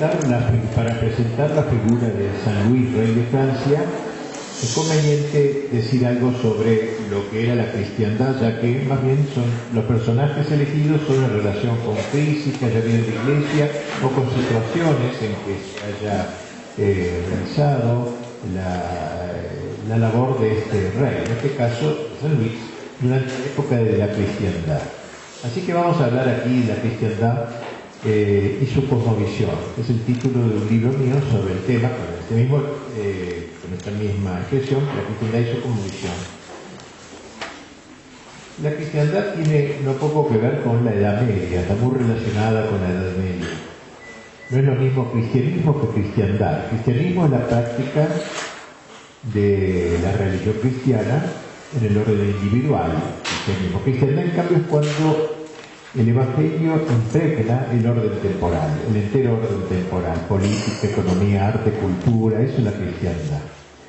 para presentar, la, figura de San Luis, rey de Francia, es conveniente decir algo sobre lo que era la cristiandad, ya que más bien los personajes elegidos son en relación con crisis que haya habido en la iglesia o con situaciones en que se haya eh, realizado la, la, labor de este rey, en este caso San Luis, durante la época de la cristiandad. Así que vamos a hablar aquí de la cristiandad eh, y su cosmovisión. Es el título de un libro mío sobre el tema, con, este eh, esta misma expresión, la cristiandad y su cosmovisión. La cristiandad tiene no poco que ver con la Edad Media, está muy relacionada con la Edad Media. No es lo mismo cristianismo que cristiandad. Cristianismo es la práctica de la religión cristiana en el orden individual. Cristianismo. Cristiandad, en cambio, es cuando el Evangelio impregna el orden temporal, el entero orden temporal, política, economía, arte, cultura, es la cristiandad.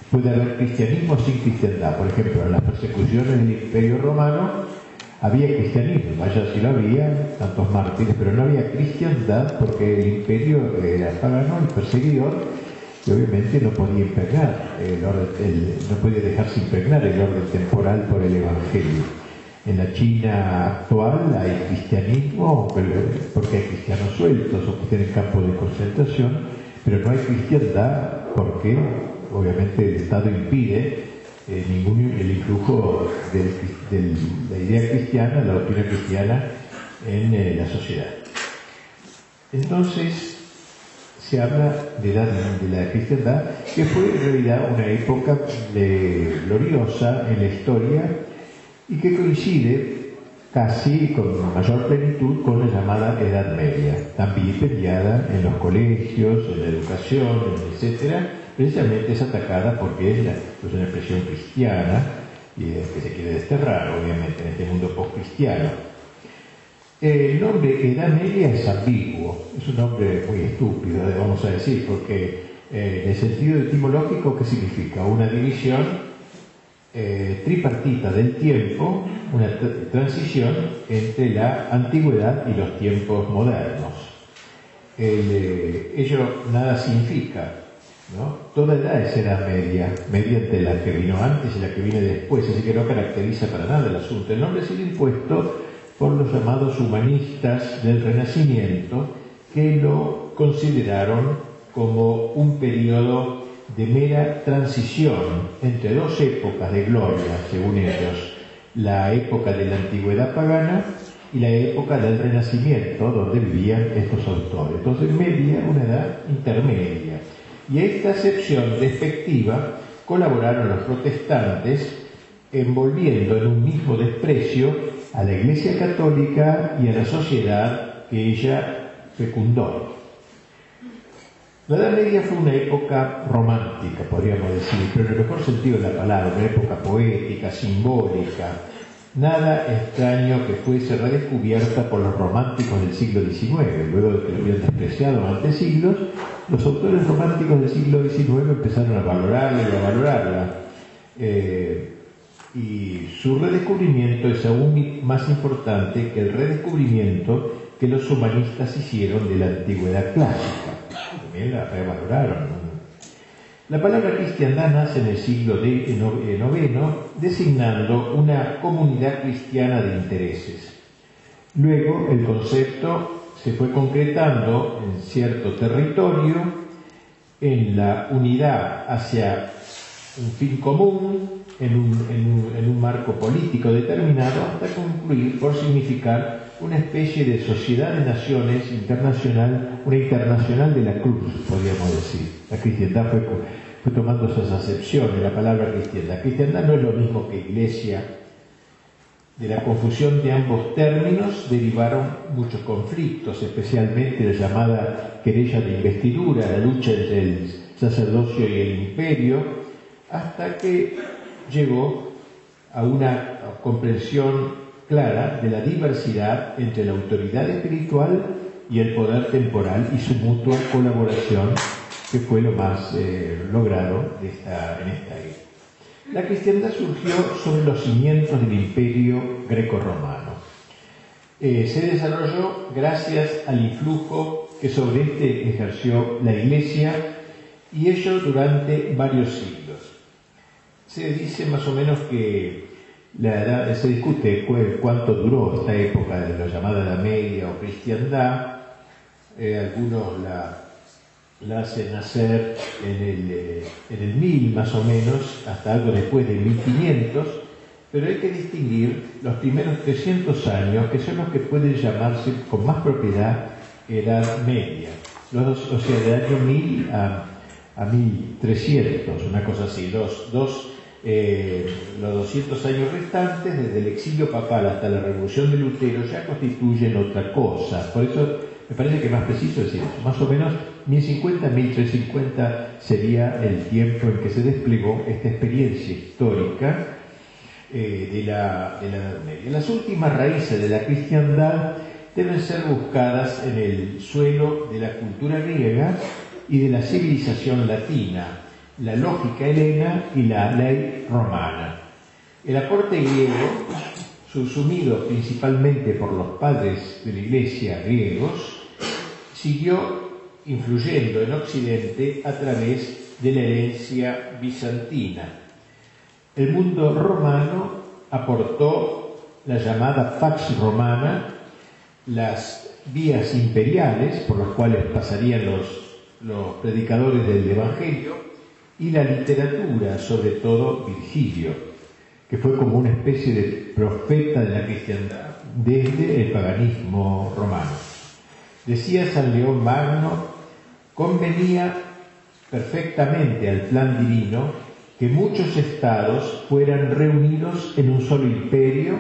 Puede haber cristianismo sin cristiandad. Por ejemplo, en las persecuciones del Imperio Romano había cristianismo, vaya si lo había, tantos mártires, pero no había cristiandad porque el imperio era pagano, el perseguidor, y obviamente no podía impregnar no podía dejarse impregnar el orden temporal por el Evangelio. En la China actual hay cristianismo, porque hay cristianos sueltos o que tienen campo de concentración, pero no hay cristiandad porque obviamente el Estado impide eh, ningún, el influjo de, la idea cristiana, la doctrina cristiana en eh, la sociedad. Entonces, se habla de la, de la cristiandad, que fue en realidad una época gloriosa en la historia y que coincide casi con mayor plenitud con la llamada Edad Media, también peleada en los colegios, en la educación, etc. Precisamente es atacada porque es, pues, una expresión cristiana y que se quiere desterrar, obviamente, en este mundo post-cristiano. El nombre Edad Media es ambiguo, es un nombre muy estúpido, vamos a decir, porque eh, en el sentido etimológico, ¿qué significa? Una división eh, tripartita del tiempo, una transición entre la antigüedad y los tiempos modernos. Eh, ello nada significa, ¿no? Toda edad es edad media, mediante la que vino antes y la que viene después, así que no caracteriza para nada el asunto. El nombre ha sido impuesto por los llamados humanistas del Renacimiento, que lo consideraron como un periodo de mera transición entre dos épocas de gloria, según ellos, la época de la antigüedad pagana y la época del Renacimiento, donde vivían estos autores. Entonces, media, una edad intermedia. Y a esta acepción despectiva colaboraron los protestantes, envolviendo en un mismo desprecio a la Iglesia Católica y a la sociedad que ella fecundó. La Edad Media fue una época romántica, podríamos decir, pero en el mejor sentido de la palabra, una época poética, simbólica. Nada extraño que fuese redescubierta por los románticos del siglo XIX. Luego de que lo habían despreciado durante siglos, los autores románticos del siglo XIX empezaron a valorarla y a valorarla. Eh, y su redescubrimiento es aún más importante que el redescubrimiento que los humanistas hicieron de la antigüedad clásica también la revaloraron. La palabra cristiandad nace en el siglo IX, designando una comunidad cristiana de intereses. Luego el concepto se fue concretando en cierto territorio, en la unidad hacia un fin común, en un marco político determinado, hasta concluir por significar una especie de sociedad de naciones internacional, una internacional de la cruz, podríamos decir. La cristiandad fue, tomando esas acepciones, la palabra cristiandad. Cristiandad no es lo mismo que iglesia. De la confusión de ambos términos derivaron muchos conflictos, especialmente la llamada querella de investidura, la lucha entre el sacerdocio y el imperio, hasta que llegó a una comprensión clara de la diversidad entre la autoridad espiritual y el poder temporal y su mutua colaboración, que fue lo más eh, logrado en esta era. La cristiandad surgió sobre los cimientos del imperio greco-romano. eh, se desarrolló gracias al influjo que sobre este ejerció la Iglesia y ello durante varios siglos. Se dice más o menos que la edad, se discute cuánto duró esta época de la llamada Edad Media o cristiandad. Eh, algunos la, la, hacen nacer en el, eh, en el 1000 más o menos, hasta algo después de 1500, pero hay que distinguir los primeros 300 años, que son los que pueden llamarse con más propiedad Edad Media, los, o sea, del año 1000 a, a 1300, una cosa así, dos, dos eh, los 200 años restantes, desde el exilio papal hasta la revolución de Lutero, ya constituyen otra cosa. Por eso me parece que es más preciso decir Más o menos 1050-1350 sería el tiempo en que se desplegó esta experiencia histórica eh, de, la, de la Edad Media. Las últimas raíces de la cristiandad deben ser buscadas en el suelo de la cultura griega y de la civilización latina la lógica helena y la ley romana. El aporte griego, subsumido principalmente por los padres de la Iglesia griegos, siguió influyendo en Occidente a través de la herencia bizantina. El mundo romano aportó la llamada Pax Romana, las vías imperiales por las cuales pasarían los, los predicadores del Evangelio, y la literatura, sobre todo Virgilio, que fue como una especie de profeta de la cristiandad desde el paganismo romano. Decía San León Magno, convenía perfectamente al plan divino que muchos estados fueran reunidos en un solo imperio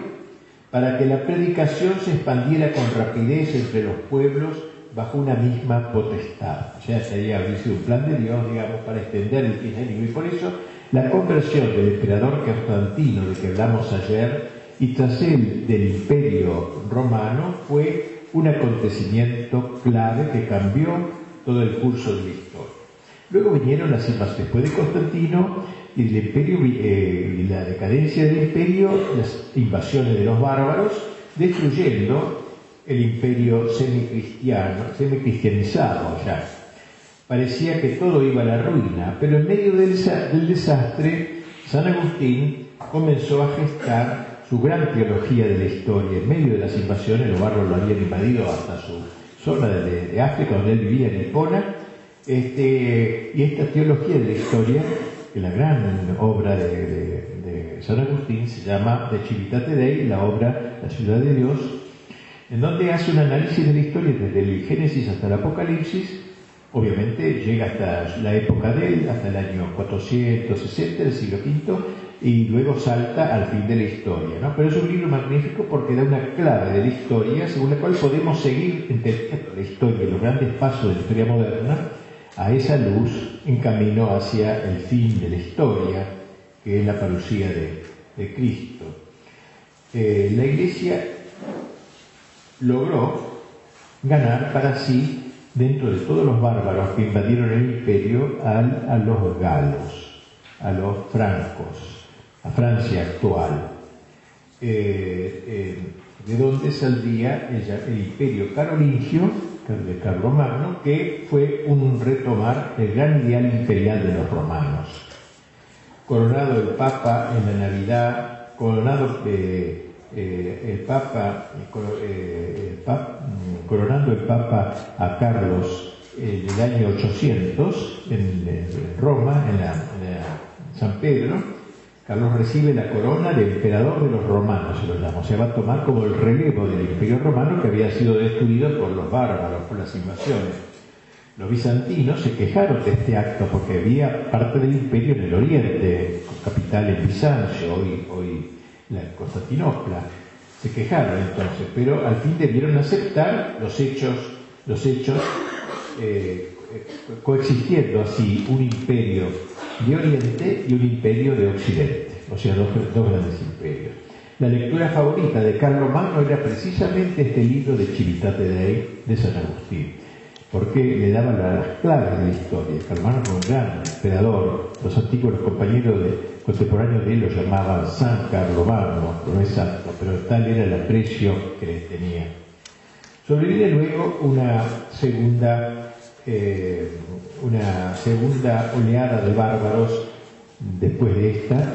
para que la predicación se expandiera con rapidez entre los pueblos bajo una misma potestad. O sea, sería un plan de Dios, digamos, para extender el cristianismo. Y por eso la conversión del emperador Constantino, de que hablamos ayer, y tras él del imperio romano, fue un acontecimiento clave que cambió todo el curso de la historia. Luego vinieron las invasiones, después de Constantino y imperio, eh, y la decadencia del imperio, las invasiones de los bárbaros, destruyendo el imperio semicristiano, semicristianizado ya. Parecía que todo iba a la ruina, pero en medio del, desastre, San Agustín comenzó a gestar su gran teología de la historia. En medio de las invasiones, los barros lo habían invadido hasta su zona de, África, donde él vivía en Hipona, este, y esta teología de la historia, que la gran obra de, San Agustín se llama De Civitate Dei, la obra La ciudad de Dios, en donde hace un análisis de la historia desde el Génesis hasta el Apocalipsis, obviamente llega hasta la época de él, hasta el año 460 del siglo V, y luego salta al fin de la historia. ¿no? Pero es un libro magnífico porque da una clave de la historia según la cual podemos seguir entendiendo la historia los grandes pasos de la historia moderna a esa luz en camino hacia el fin de la historia, que es la parucía de, Cristo. Eh, la Iglesia logró ganar para sí, dentro de todos los bárbaros que invadieron el imperio, a los galos, a los francos, a Francia actual, eh, eh, de donde saldría el, imperio carolingio, de Carlomagno, que fue un retomar el gran ideal imperial de los romanos. Coronado el Papa en la Navidad, coronado eh, eh, el Papa, eh, mm, coronando el Papa a Carlos en el año 800 en, Roma, en, la, San Pedro, Carlos recibe la corona de emperador de los romanos, se lo llama. Se va a tomar como el relevo del imperio romano que había sido destruido por los bárbaros, por las invasiones. Los bizantinos se quejaron de este acto porque había parte del imperio en el oriente, con capital en Bizancio, hoy, hoy la Constantinopla. Se quejaron entonces, pero al fin debieron aceptar los hechos, los hechos eh, coexistiendo así un imperio de Oriente y un imperio de Occidente, o sea, dos, grandes imperios. La lectura favorita de Carlos Magno era precisamente este libro de Civitate Dei de San Agustín. porque le daban las claves de la historia. Carlomagno fue un gran emperador, los antiguos compañeros contemporáneos de él lo llamaban San Carlomagno, no es santo, pero tal era el aprecio que le tenía. Sobrevive luego una segunda, eh, una segunda oleada de bárbaros después de esta,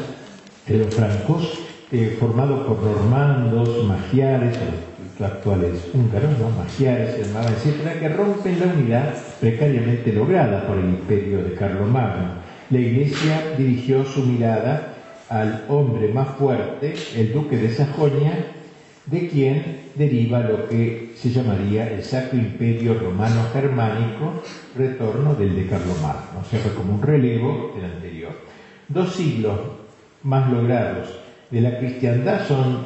de los francos, eh, formado por normandos, magiares, los actuales húngaros, ¿no? magiares, etcétera, que rompen la unidad precariamente lograda por el imperio de Carlomagno. La Iglesia dirigió su mirada al hombre más fuerte, el duque de Sajonia, de quien deriva lo que se llamaría el Sacro Imperio Romano Germánico, retorno del de Carlomagno, o sea, fue como un relevo del anterior. Dos siglos más logrados de la cristiandad son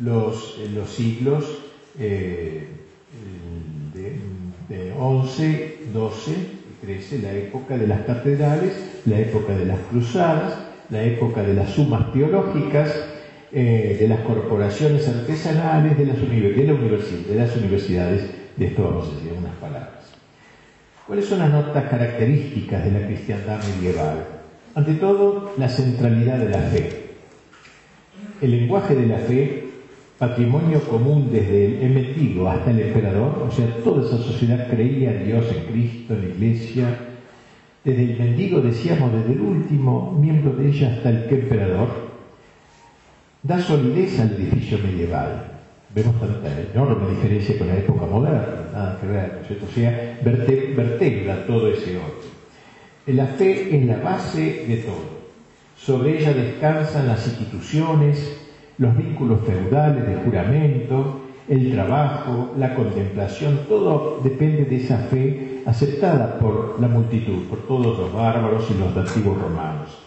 los, eh, los siglos eh, de, 11, 12 13, la época de las catedrales, la época de las cruzadas, la época de las sumas teológicas, eh, de las corporaciones artesanales, de las, de las universidades, de esto vamos a decir unas palabras. ¿Cuáles son las notas características de la cristiandad medieval? Ante todo, la centralidad de la fe. El lenguaje de la fe, patrimonio común desde el mendigo hasta el emperador, o sea, toda esa sociedad creía en Dios, en Cristo, en la Iglesia, desde el mendigo, decíamos, desde el último miembro de ella hasta el emperador, da solidez al edificio medieval. Vemos tanta enorme diferencia con la época moderna, nada que ver, ¿no es? O sea, vertebra todo ese orden. La fe es la base de todo. Sobre ella descansan las instituciones, los vínculos feudales de juramento, el trabajo, la contemplación, todo depende de esa fe aceptada por la multitud, por todos los bárbaros y los antiguos romanos.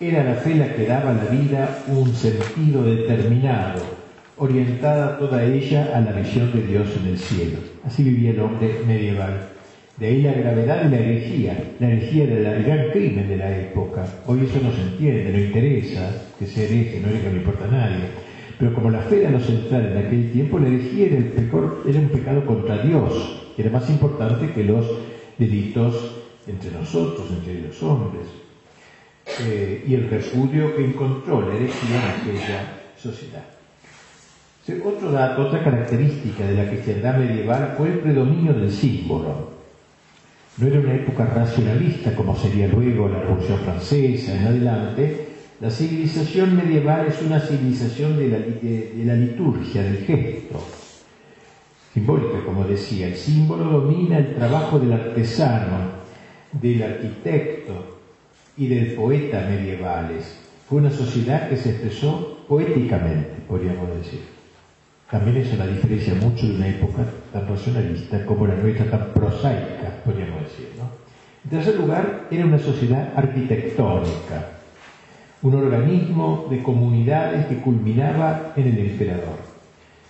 Era la fe la que daba a la vida un sentido determinado, orientada toda ella a la visión de Dios en el cielo. Así vivía el hombre medieval. De ahí la gravedad de la herejía. La herejía era el gran crimen de la época. Hoy eso no se entiende, no interesa que sea hereje, no que no importa a nadie. Pero como la fe era lo central en aquel tiempo, la herejía era, un pecado contra Dios, que era más importante que los delitos entre nosotros, entre los hombres. Eh, y el repudio que encontró la herejía en aquella sociedad. Otro dato, otra característica de la cristiandad medieval fue el predominio del símbolo. No era una época racionalista como sería luego la Revolución Francesa en adelante. La civilización medieval es una civilización de la, liturgia, del gesto. Simbólica, como decía, el símbolo domina el trabajo del artesano, del arquitecto y del poeta medievales. Fue una sociedad que se expresó poéticamente, podríamos decir. También eso la diferencia mucho de una época tan racionalista como la nuestra, tan prosaica, podríamos decir. ¿no? En tercer lugar, era una sociedad arquitectónica, un organismo de comunidades que culminaba en el emperador.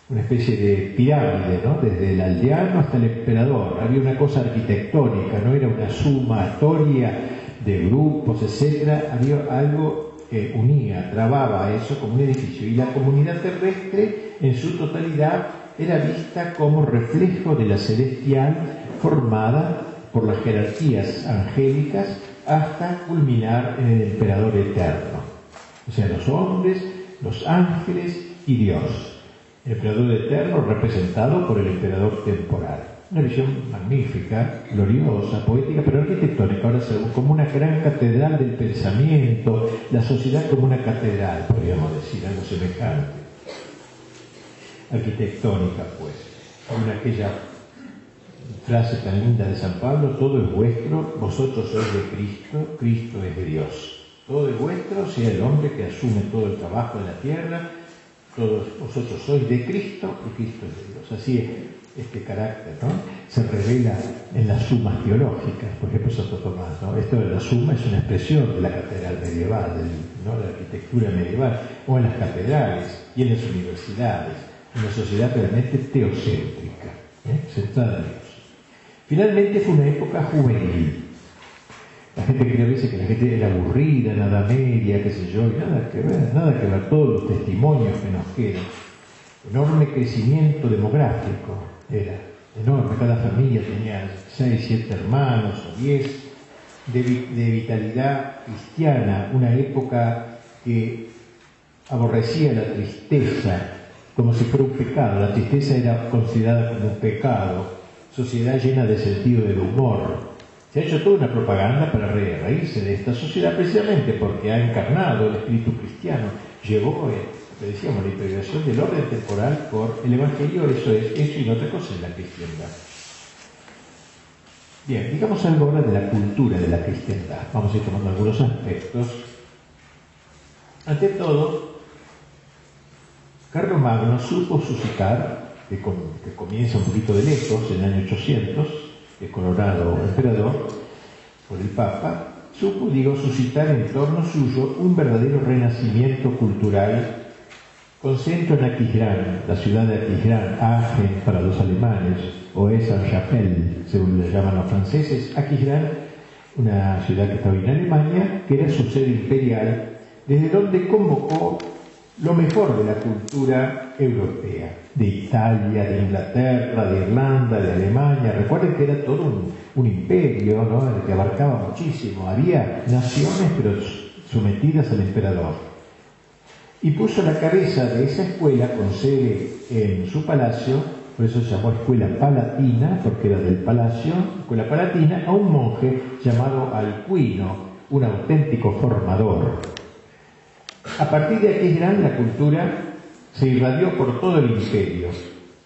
Una especie de pirámide, ¿no? Desde el aldeano hasta el emperador. Había una cosa arquitectónica, no era una sumatoria de grupos, etc. Había algo que unía, trababa eso como un edificio. Y la comunidad terrestre en su totalidad era vista como reflejo de la celestial formada por las jerarquías angélicas hasta culminar en el emperador eterno. O sea, los hombres, los ángeles y Dios. El emperador eterno representado por el emperador temporal. Una visión magnífica, gloriosa, poética, pero arquitectónica, ahora como una gran catedral del pensamiento, la sociedad como una catedral, podríamos decir, algo semejante. Arquitectónica, pues. Una aquella frase tan linda de San Pablo, todo es vuestro, vosotros sois de Cristo, Cristo es de Dios. Todo es vuestro, sea el hombre que asume todo el trabajo de la tierra, todos vosotros sois de Cristo y Cristo es de Dios. Así es, este carácter ¿no? se revela en las sumas teológicas, por ejemplo Santo Tomás. ¿no? Esto de la suma es una expresión de la catedral medieval, de la arquitectura medieval, o en las catedrales y en las universidades, una sociedad realmente teocéntrica, ¿eh? centrada en Dios. Finalmente fue una época juvenil. La gente cree a veces que la gente era aburrida, nada media, qué sé yo, y nada que ver, nada que ver, todos los testimonios que nos quedan. Enorme crecimiento demográfico, era enorme, cada familia tenía seis, siete hermanos o diez, de, de vitalidad cristiana, una época que aborrecía la tristeza como si fuera un pecado, la tristeza era considerada como un pecado, sociedad llena de sentido del humor. Se ha hecho toda una propaganda para reírse de esta sociedad precisamente porque ha encarnado el espíritu cristiano, llevó, eh, decíamos, la integración del orden temporal por el Evangelio, eso es, eso y no otra cosa es la cristiandad. Bien, digamos algo ahora de la cultura de la cristiandad. Vamos a ir tomando algunos aspectos. Ante todo, Carlos Magno supo suscitar, que, comienza un poquito de lejos, en el año 800, el colorado emperador, por el Papa, supo, digo, suscitar en torno suyo un verdadero renacimiento cultural con centro en Aquisgrán, la ciudad de Aquisgrán, Aachen para los alemanes, o es Chapelle, según le llaman los franceses, Aquisgrán, una ciudad que estaba en Alemania, que era su sede imperial, desde donde convocó lo mejor de la cultura europea, de Italia, de Inglaterra, de Irlanda, de Alemania. Recuerden que era todo un, imperio ¿no? que abarcaba muchísimo. Había naciones, pero sometidas al emperador. Y puso la cabeza de esa escuela con sede en su palacio por eso se llamó Escuela Palatina, porque era del palacio, Escuela Palatina, a un monje llamado Alcuino, un auténtico formador. A partir de aquí gran la cultura se irradió por todo el imperio.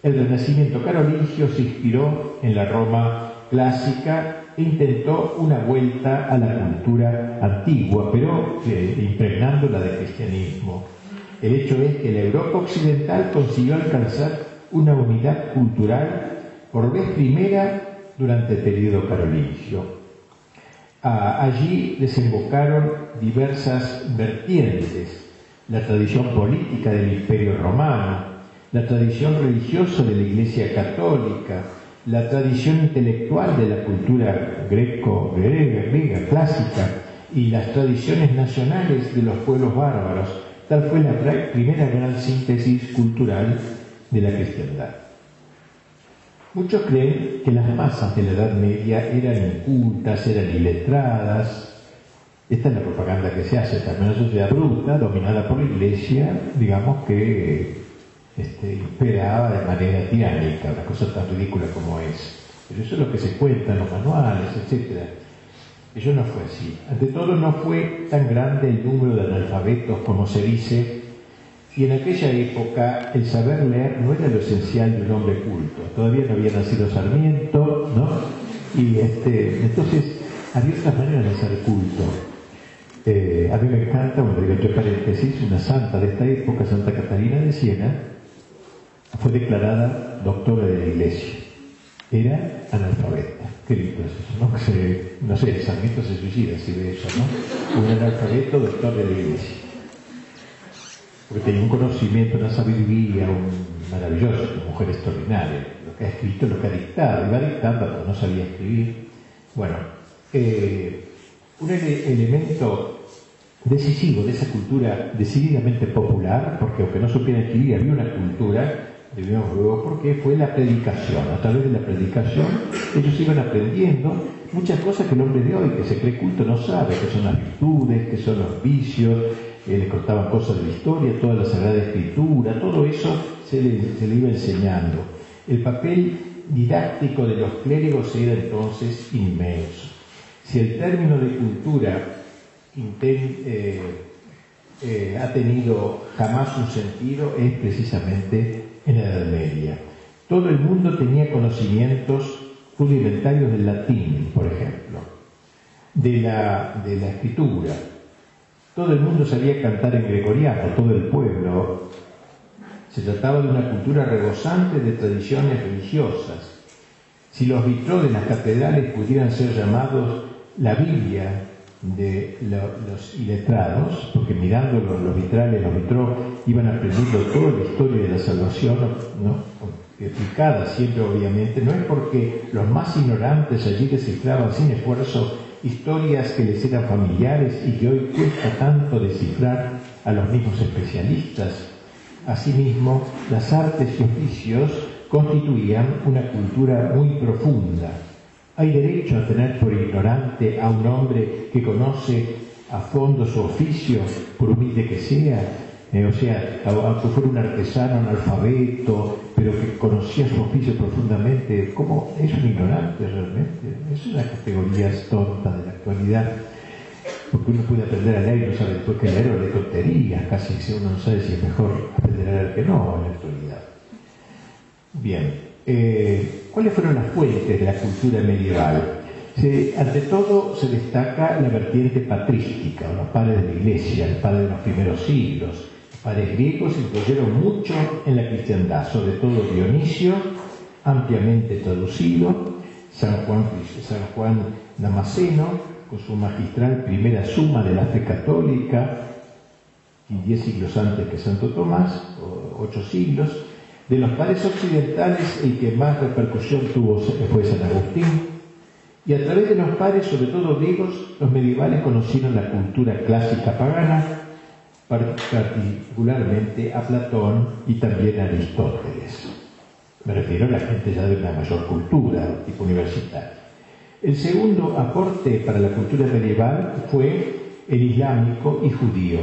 El renacimiento carolingio se inspiró en la Roma clásica e intentó una vuelta a la cultura antigua, pero eh, impregnándola de cristianismo. El hecho es que la Europa occidental consiguió alcanzar una unidad cultural por vez primera durante el periodo carolingio. Ah, allí desembocaron diversas vertientes, la tradición política del Imperio Romano, la tradición religiosa de la Iglesia Católica, la tradición intelectual de la cultura greco-griega, griega, clásica, y las tradiciones nacionales de los pueblos bárbaros. Tal fue la primera gran síntesis cultural de la cristiandad. Muchos creen que las masas de la Edad Media eran incultas, eran iletradas. Esta es la propaganda que se hace, también una sociedad bruta, dominada por la Iglesia, digamos que este, imperaba de manera tiránica, una cosa tan ridícula como es. Pero eso es lo que se cuenta en los manuales, etc. Eso no fue así. Ante todo, no fue tan grande el número de analfabetos como se dice y en aquella época el saber leer no era lo esencial de un hombre culto. Todavía no había nacido Sarmiento, ¿no? Y este, entonces había otras maneras de ser culto. A mí me encanta, bueno, digo entre paréntesis, una santa de esta época, Santa Catalina de Siena, fue declarada doctora de la iglesia. Era analfabeta. Qué lindo es eso, ¿no? Que no sé, Sarmiento se suicida si ve eso, ¿no? Un analfabeto doctor de la iglesia porque tenía un conocimiento, una sabiduría un maravilloso, una mujer extraordinaria, lo que ha escrito, lo que ha dictado, iba dictando, pero no sabía escribir. Bueno, eh, un elemento decisivo de esa cultura decididamente popular, porque aunque no supiera escribir, había una cultura, debíamos luego, porque fue la predicación. A través de la predicación, ellos iban aprendiendo muchas cosas que el hombre de hoy, que se cree culto, no sabe, que son las virtudes, que son los vicios, le contaban cosas de la historia, toda la Sagrada Escritura, todo eso se le, iba enseñando. El papel didáctico de los clérigos era entonces inmenso. Si el término de cultura eh, eh, ha tenido jamás un sentido, es precisamente en la Edad Media. Todo el mundo tenía conocimientos rudimentarios del latín, por ejemplo, de la, de la escritura, todo el mundo sabía cantar en gregoriano, todo el pueblo. Se trataba de una cultura rebosante de tradiciones religiosas. Si los vitrós de las catedrales pudieran ser llamados la Biblia de los iletrados, porque mirando los, vitrales, los vitrós iban aprendiendo toda la historia de la salvación, ¿no? explicada siempre obviamente, no es porque los más ignorantes allí descifraban sin esfuerzo historias que les eran familiares y que hoy cuesta tanto descifrar a los mismos especialistas. Asimismo, las artes y oficios constituían una cultura muy profunda. ¿Hay derecho a tener por ignorante a un hombre que conoce a fondo su oficio, por humilde que sea? Eh, o sea, aunque fuera un artesano analfabeto, pero que conocía su oficio profundamente, ¿cómo es un ignorante realmente? Es una categoría tonta de la actualidad porque uno puede aprender a leer y no sabe después que leer o de tonterías, casi si uno no sabe si es mejor aprender a leer que no en la actualidad. Bien, eh, ¿cuáles fueron las fuentes de la cultura medieval? ante todo se destaca la vertiente patrística, los padres de la iglesia, los padres de los primeros siglos. Los padres griegos influyeron mucho en la cristiandad, sobre todo Dionisio, ampliamente traducido, San Juan, San Damasceno, con su magistral primera suma de la fe católica, y diez siglos antes que Santo Tomás, o ocho siglos. De los padres occidentales, el que más repercusión tuvo fue San Agustín, y a través de los padres, sobre todo griegos, los medievales conocieron la cultura clásica pagana, particularmente a Platón y también a Aristóteles. Me refiero a la gente ya de una mayor cultura, tipo universitaria. El segundo aporte para la cultura medieval fue el islámico y judío.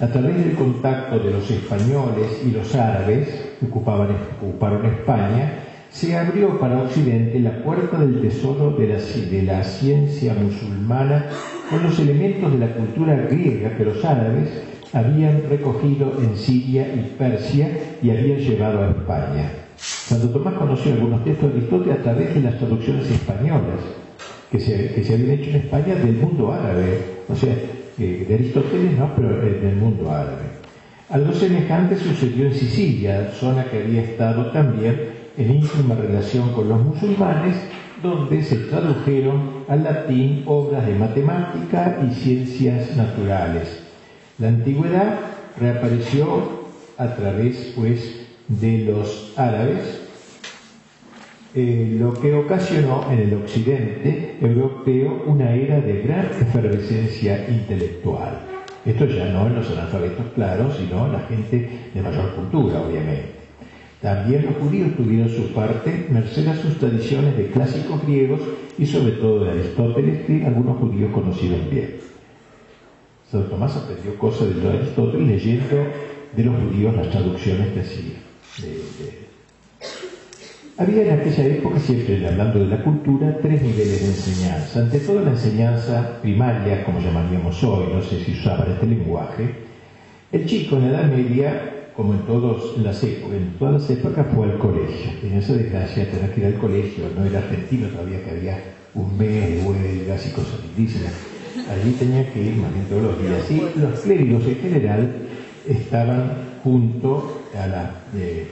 A través del contacto de los españoles y los árabes que ocupaban, ocuparon España, se abrió para Occidente la puerta del tesoro de la, de la ciencia musulmana con los elementos de la cultura griega que los árabes habían recogido en Siria y Persia y habían llevado a España. Santo Tomás conoció algunos textos de Aristóteles a través de las traducciones españolas que se, que se habían hecho en España del mundo árabe, o sea, de Aristóteles no, pero del mundo árabe. Algo semejante sucedió en Sicilia, zona que había estado también en íntima relación con los musulmanes, donde se tradujeron al latín obras de matemática y ciencias naturales. La antigüedad reapareció a través, pues, de los árabes, eh, lo que ocasionó en el occidente europeo una era de gran efervescencia intelectual. Esto ya no en los analfabetos claros, sino en la gente de mayor cultura, obviamente. También los judíos tuvieron su parte merced a sus tradiciones de clásicos griegos y sobre todo de Aristóteles, que algunos judíos conocieron bien. Santo Tomás aprendió cosas de Aristóteles leyendo de los judíos las traducciones que hacía. Había en aquella época, siempre hablando de la cultura, tres niveles de enseñanza. Ante todo la enseñanza primaria, como llamaríamos hoy, no sé si usaba este lenguaje. El chico en la Edad Media, como en, todos las en todas las épocas, fue al colegio. Tenía esa desgracia de tener que ir al colegio, no era argentino todavía que había un mes de huelgas y cosas indígenas. Allí tenía que ir más bien todos los días. Y los clérigos en general estaban junto a la... Eh,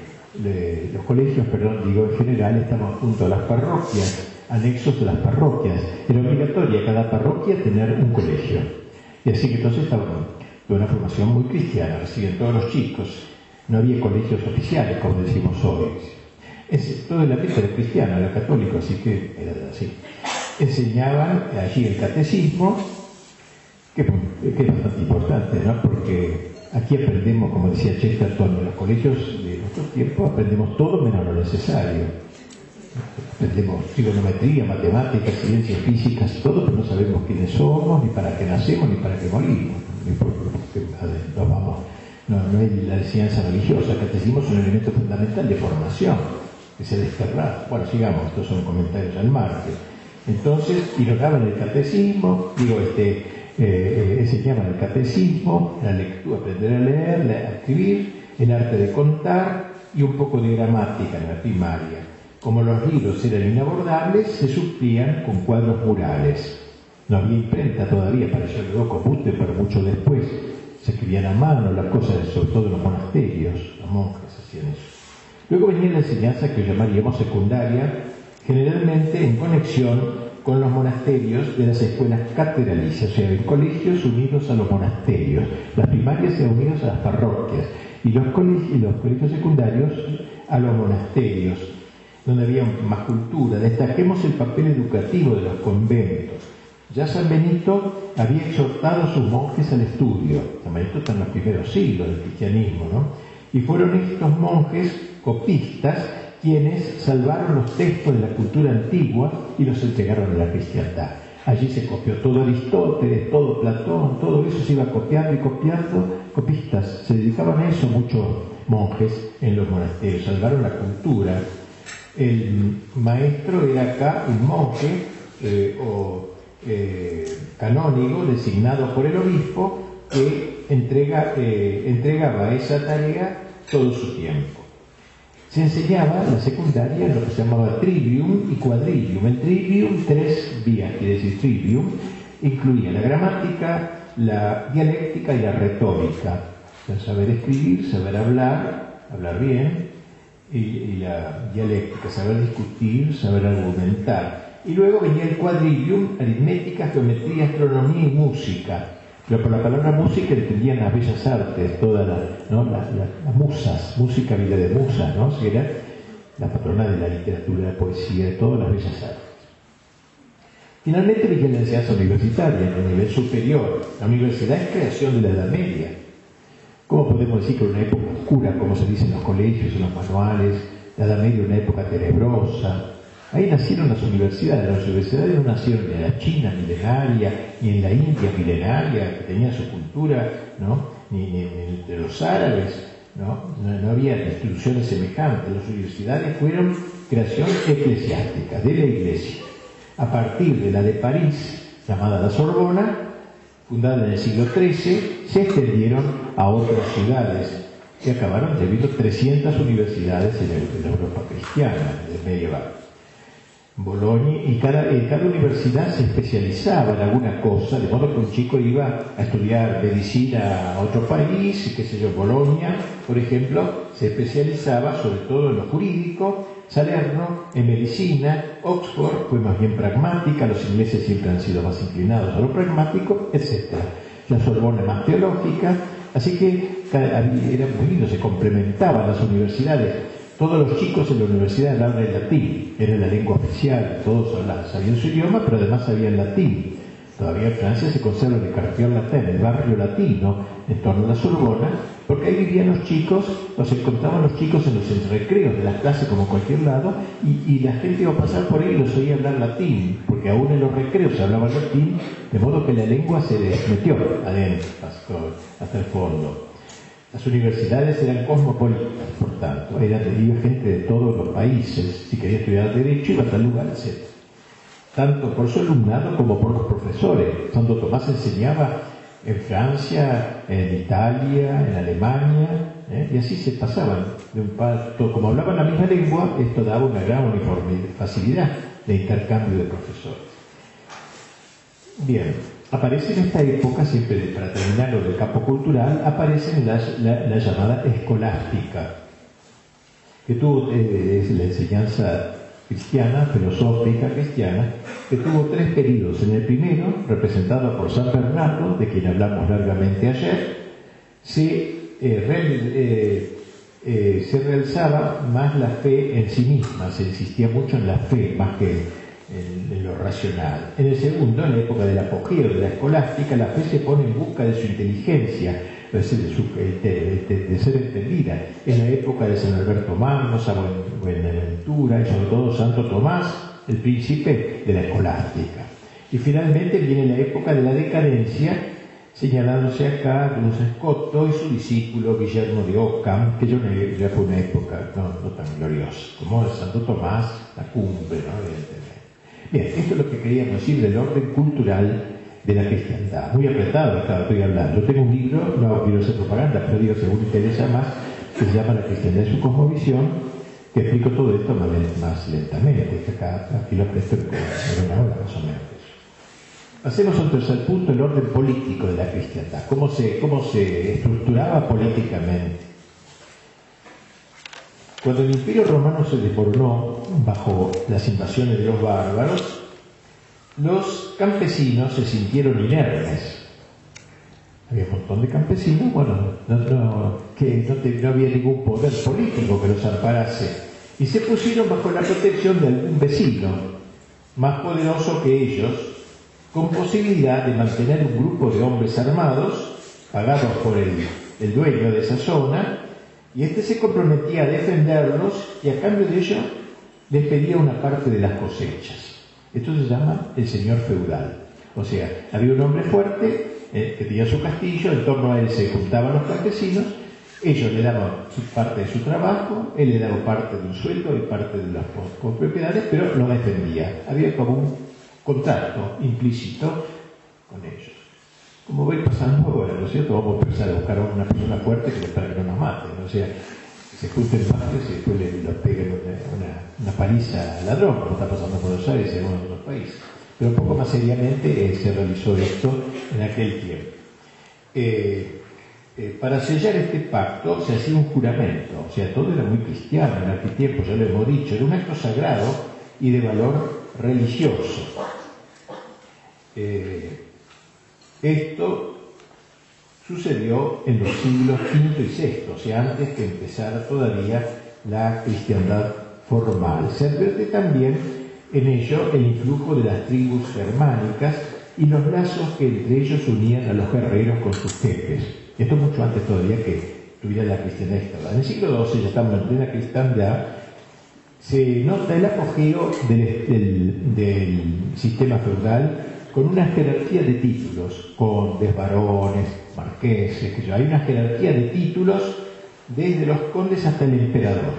los colegios, perdón, digo en general, estamos junto a las parroquias, anexos de las parroquias. Era obligatoria cada parroquia tener un colegio. Y así que entonces estaba de una formación muy cristiana, reciben todos los chicos. No había colegios oficiales, como decimos hoy. Es, todo el ambiente era cristiano, era católico, así que era así. Enseñaban allí el catecismo, que, que es bastante importante, ¿no? Porque aquí aprendemos, como decía Chesterton, en los colegios tiempo aprendemos todo menos lo necesario. Aprendemos trigonometría, matemáticas, ciencias físicas, todo, pero no sabemos quiénes somos, ni para qué nacemos, ni para qué morimos. No, vamos, no, no es la enseñanza religiosa, el catecismo es un elemento fundamental de formación, que se desterra. Bueno, sigamos, estos son comentarios al margen. Entonces, ignoraban el catecismo, digo, este, eh, eh, enseñaban el catecismo, la lectura, aprender a leer, a escribir, el arte de contar y un poco de gramática en la primaria. Como los libros eran inabordables, se suplían con cuadros murales. No había imprenta todavía, pareció luego Copute, pero mucho después. Se escribían a mano las cosas, sobre todo en los monasterios, los monjes hacían eso. Luego venía la enseñanza que llamaríamos secundaria, generalmente en conexión con los monasterios de las escuelas catedralicias, o sea, en colegios unidos a los monasterios, las primarias unidas a las parroquias, y los colegios, los colegios secundarios a los monasterios, donde había más cultura. Destaquemos el papel educativo de los conventos. Ya San Benito había exhortado a sus monjes al estudio. San Benito está en los primeros siglos del cristianismo, ¿no? Y fueron estos monjes copistas quienes salvaron los textos de la cultura antigua y los entregaron a la cristiandad. Allí se copió todo Aristóteles, todo Platón, todo eso se iba copiando y copiando. Copistas, se dedicaban a eso muchos monjes en los monasterios, salvaron la cultura. El maestro era acá un monje eh, o eh, canónigo designado por el obispo que eh, entregaba esa tarea todo su tiempo. Se enseñaba en la secundaria lo que se llamaba trivium y quadrivium. El trivium, tres vías, quiere decir trivium, incluía la gramática, la dialéctica y la retórica. saber escribir, saber hablar, hablar bien, y, y, la dialéctica, saber discutir, saber argumentar. Y luego venía el quadrivium, aritmética, geometría, astronomía y música. Pero por la palabra música entendían las bellas artes, todas las, musas, música vida de musa, ¿no? que era la patrona de la literatura, la poesía, de todas las bellas artes. Finalmente venía la enseñanza universitaria, en el nivel superior. La universidad es creación de la Edad Media. ¿Cómo podemos decir que en una época oscura, como se dice en los colegios, en los manuales, la Edad Media una época tenebrosa, Ahí nacieron las universidades. Las universidades no nacieron en la China milenaria, ni en la India milenaria, que tenía su cultura, ¿no? ni, entre los árabes. ¿no? ¿no? había instituciones semejantes. Las universidades fueron creación eclesiástica de la Iglesia. A partir de la de París, llamada la Sorbona, fundada en el siglo XIII, se extendieron a otras ciudades y acabaron debido 300 universidades en, la Europa cristiana, del medieval. Bolonia, y cada, cada universidad se especializaba en alguna cosa, de modo que un chico iba a estudiar medicina a otro país, qué sé yo, Bolonia, por ejemplo, se especializaba sobre todo en lo jurídico, Salerno en medicina, Oxford fue más bien pragmática, los ingleses siempre han sido más inclinados a lo pragmático, etc. La Sorbona más teológica, así que era muy lindo, se complementaban las universidades todos los chicos en la universidad hablaban el latín, era la lengua oficial, todos sabían su idioma, pero además sabían latín. Todavía en Francia se conserva el cartier latín, el barrio latino, en torno a la Sorbona, porque ahí vivían los chicos, los encontraban los chicos en los recreos de las clases como cualquier lado, y, la gente iba a pasar por ahí y los oía hablar latín, porque aún en los recreos se hablaba latín, de modo que la lengua se les metió adentro, hasta el fondo. Las universidades eran cosmopolitas, por tanto, era de gente de todos los países. Si quería estudiar Derecho, iba a tal lugar, etc. Tanto por su alumnado como por los profesores. Santo Tomás enseñaba en Francia, en Italia, en Alemania, ¿eh? y así se pasaban de un parto. Como hablaban la misma lengua, esto daba una gran uniformidad, facilidad de intercambio de profesores. Bien, aparece en esta época, siempre para terminar lo del campo cultural, aparece la, la, llamada escolástica, que tuvo eh, la enseñanza cristiana, filosófica cristiana, que tuvo tres periodos. En el primero, representado por San Bernardo, de quien hablamos largamente ayer, se, eh, eh, se realzaba más la fe en sí misma, se insistía mucho en la fe más que en, lo racional. En el segundo, en la época del apogeo de la escolástica, la fe se pone en busca de su inteligencia, de, ser entendida. En la época de San Alberto Magno, San Buenaventura y sobre todo Santo Tomás, el príncipe de la escolástica. Y finalmente viene la época de la decadencia, señalándose acá Cruz Escoto y su discípulo Guillermo de Ockham, que yo ya fue una época no, tan gloriosa, como Santo Tomás, la cumbre, ¿no? Bien, esto es lo que queríamos decir del orden cultural de la cristiandad. Muy apretado estaba, estoy hablando. Yo tengo un libro, no quiero hacer propaganda, pero digo, según interesa más, que se llama La cristiandad y su cosmovisión, que explico todo esto más, lentamente. Acá, aquí lo presto en una hora más o menos. Pasemos entonces al punto, el orden político de la cristiandad, cómo se, cómo se estructuraba políticamente. Cuando el imperio romano se desmoronó bajo las invasiones de los bárbaros, los campesinos se sintieron inermes. Había un montón de campesinos, bueno, que no, había ningún poder político que los amparase. Y se pusieron bajo la protección de algún vecino, más poderoso que ellos, con posibilidad de mantener un grupo de hombres armados, pagados por el dueño de esa zona, Y este se comprometía a defenderlos y a cambio de ello les pedía una parte de las cosechas. Esto se llama el señor feudal. O sea, había un hombre fuerte eh, que tenía su castillo, en torno a él se juntaban los campesinos, ellos le daban parte de su trabajo, él le daba parte de un sueldo y parte de las propiedades, pero lo defendía. Había como un contacto implícito con ellos. Como voy pasando ahora, ¿no es cierto? Vamos a empezar a buscar a una persona fuerte que para que no nos mate, ¿no? O sea, se junten más y después le, peguen una, paliza al ladrón, como está pasando por Buenos Aires y en algunos otros países. Pero un poco más seriamente eh, se realizó esto en aquel tiempo. Eh, eh, para sellar este pacto se hacía un juramento, o sea, todo era muy cristiano en aquel tiempo, ya lo hemos dicho, era un acto sagrado y de valor religioso. Esto sucedió en los siglos V y VI, o sea, antes que empezara todavía la cristiandad formal. Se advierte también en ello el influjo de las tribus germánicas y los lazos que entre ellos unían a los guerreros con sus jefes. Esto mucho antes todavía que tuviera la cristiandad En el siglo XII, ya estamos en plena cristiandad, se nota el apogeo del, sistema feudal con una jerarquía de títulos, con desvarones, marqueses, que hay una jerarquía de títulos desde los condes hasta el emperador.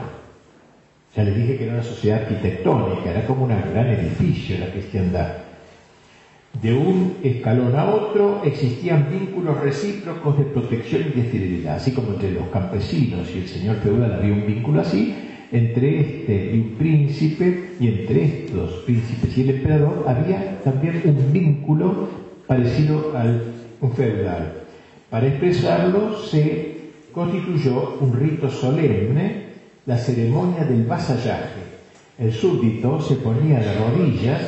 Ya les dije que era una sociedad arquitectónica, era como un gran edificio la cristiandad. De un escalón a otro existían vínculos recíprocos de protección y de fidelidad, así como entre los campesinos y el señor feudal había un vínculo así, entre este y un príncipe y entre estos príncipes y el emperador había también un vínculo parecido al feudal. Para expresarlo se constituyó un rito solemne la ceremonia del vasallaje. El súbdito se ponía de rodillas,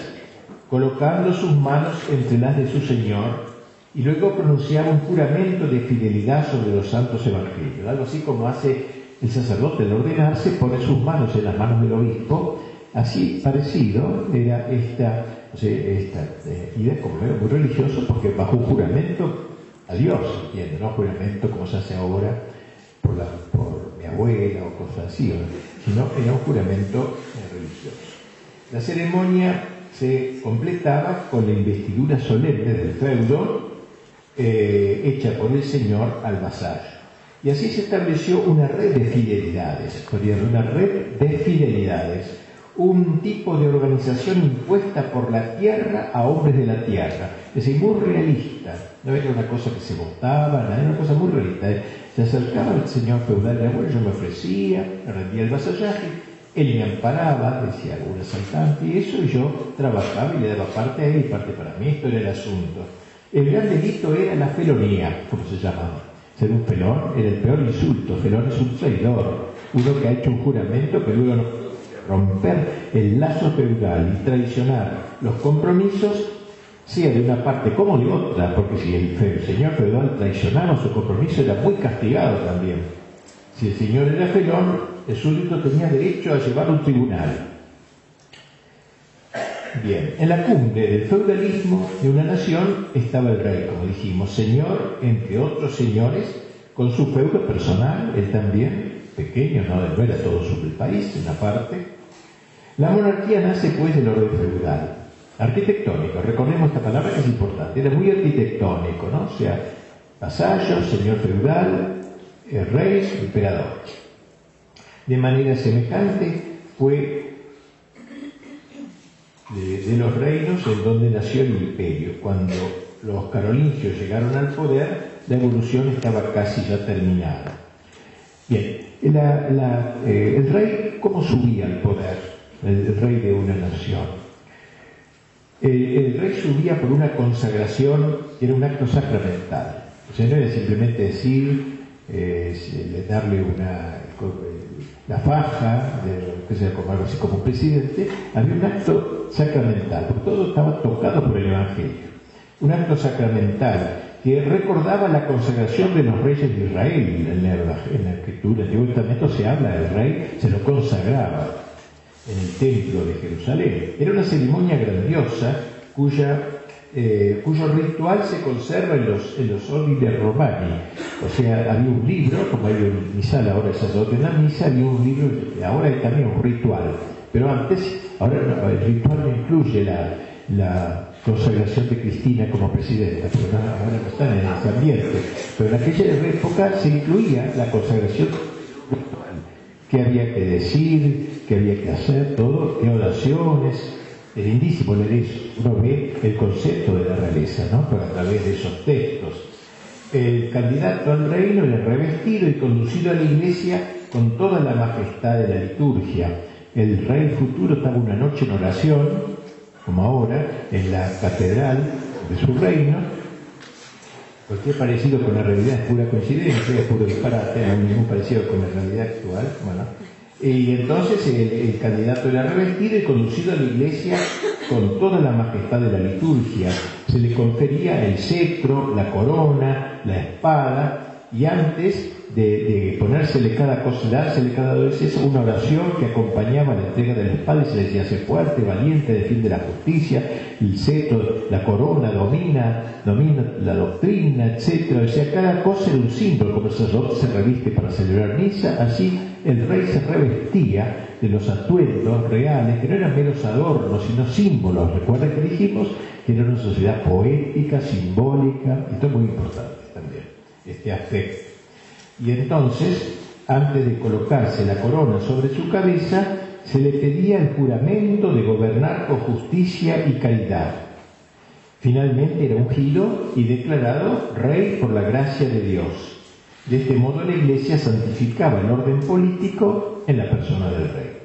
colocando sus manos entre las de su señor, y luego pronunciaba un juramento de fidelidad sobre los santos evangelios. Algo así como hace el sacerdote al ordenarse, pone sus manos en las manos del obispo, así parecido era esta, o sea, esta eh, idea como era muy religioso, porque bajo un juramento a Dios, ¿entiendes? No juramento como se hace ahora por, mi abuela o cosas así, sino era un juramento religioso. La ceremonia se completaba con la investidura solemne del feudo eh, hecha por el señor al vasallo. Y así se estableció una red de fidelidades, una red de fidelidades, un tipo de organización impuesta por la tierra a hombres de la tierra, es decir, muy realista, no era una cosa que se votaba, era una cosa muy realista. Se acercaba el señor feudal de abuelo, yo me ofrecía, me rendía el vasallaje, él me amparaba, decía algún asaltante y eso, yo trabajaba y le daba parte a él y parte para mí, esto era el asunto. El gran delito era la felonía, como se llamaba. Ser un felón era el peor insulto, felón es un traidor, uno que ha hecho un juramento que luego romper el lazo feudal y traicionar los compromisos sea de una parte como de otra, porque si el, señor feudal traicionaba su compromiso era muy castigado también. Si el señor era felón, el súbdito tenía derecho a llevar un tribunal. Bien, en la cumbre del feudalismo de una nación estaba el rey, como dijimos, señor entre otros señores, con su feudo personal, él también, pequeño, no, era todo sobre el país, una parte. La monarquía nace pues del orden feudal, Arquitectónico, recordemos esta palabra que es importante, era muy arquitectónico, ¿no? O sea, vasallo, señor feudal, eh, rey, emperador. De manera semejante fue de, los reinos en donde nació el imperio. Cuando los carolingios llegaron al poder, la evolución estaba casi ya terminada. Bien, eh, el rey, ¿cómo subía al poder? el rey de una nación el rey subía por una consagración era un acto sacramental. O sea, no era simplemente decir, eh, darle una, la faja, que sea como algo así como presidente, había un acto sacramental, porque todo estaba tocado por el Evangelio. Un acto sacramental que recordaba la consagración de los reyes de Israel en la, en escritura. En el Nuevo Testamento se habla del rey, se lo consagraba en el templo de Jerusalén. Era una ceremonia grandiosa cuya, eh, cuyo ritual se conserva en los, en los romani, O sea, había un libro, como hay un misal, ahora se en la misa, había un libro, ahora también un ritual. Pero antes, ahora el ritual no incluye la, consagración de Cristina como presidenta, pero ahora no están en ese ambiente. Pero en aquella época se incluía la consagración qué había que decir, qué había que hacer, todo, qué oraciones. Es lindísimo leer eso. Uno ve el concepto de la realeza, ¿no? Pero a través de esos textos. El candidato al reino era revestido y conducido a la iglesia con toda la majestad de la liturgia. El rey futuro estaba una noche en oración, como ahora, en la catedral de su reino, Cualquier parecido con la realidad es pura coincidencia, es puro disparate, no hay ningún parecido con la realidad actual. Y entonces el, candidato era revestido y conducido a la iglesia con toda la majestad de la liturgia. Se le confería el cetro, la corona, la espada, y antes de, ponérsele cada cosa, dársele cada vez eso, una oración que acompañaba la entrega de la espada y se decía, sé fuerte, valiente, defiende la justicia, el cetro, la corona, domina, domina la doctrina, etc. O sea, cada cosa era un símbolo, como el sacerdote se reviste para celebrar misa, así el rey se revestía de los atuendos reales, que no eran meros adornos, sino símbolos. Recuerda que dijimos que era una sociedad poética, simbólica, esto es muy importante también, este aspecto. Y entonces, antes de colocarse la corona sobre su cabeza, se le pedía el juramento de gobernar con justicia y caridad. Finalmente era ungido y declarado rey por la gracia de Dios. De este modo la Iglesia santificaba el orden político en la persona del rey.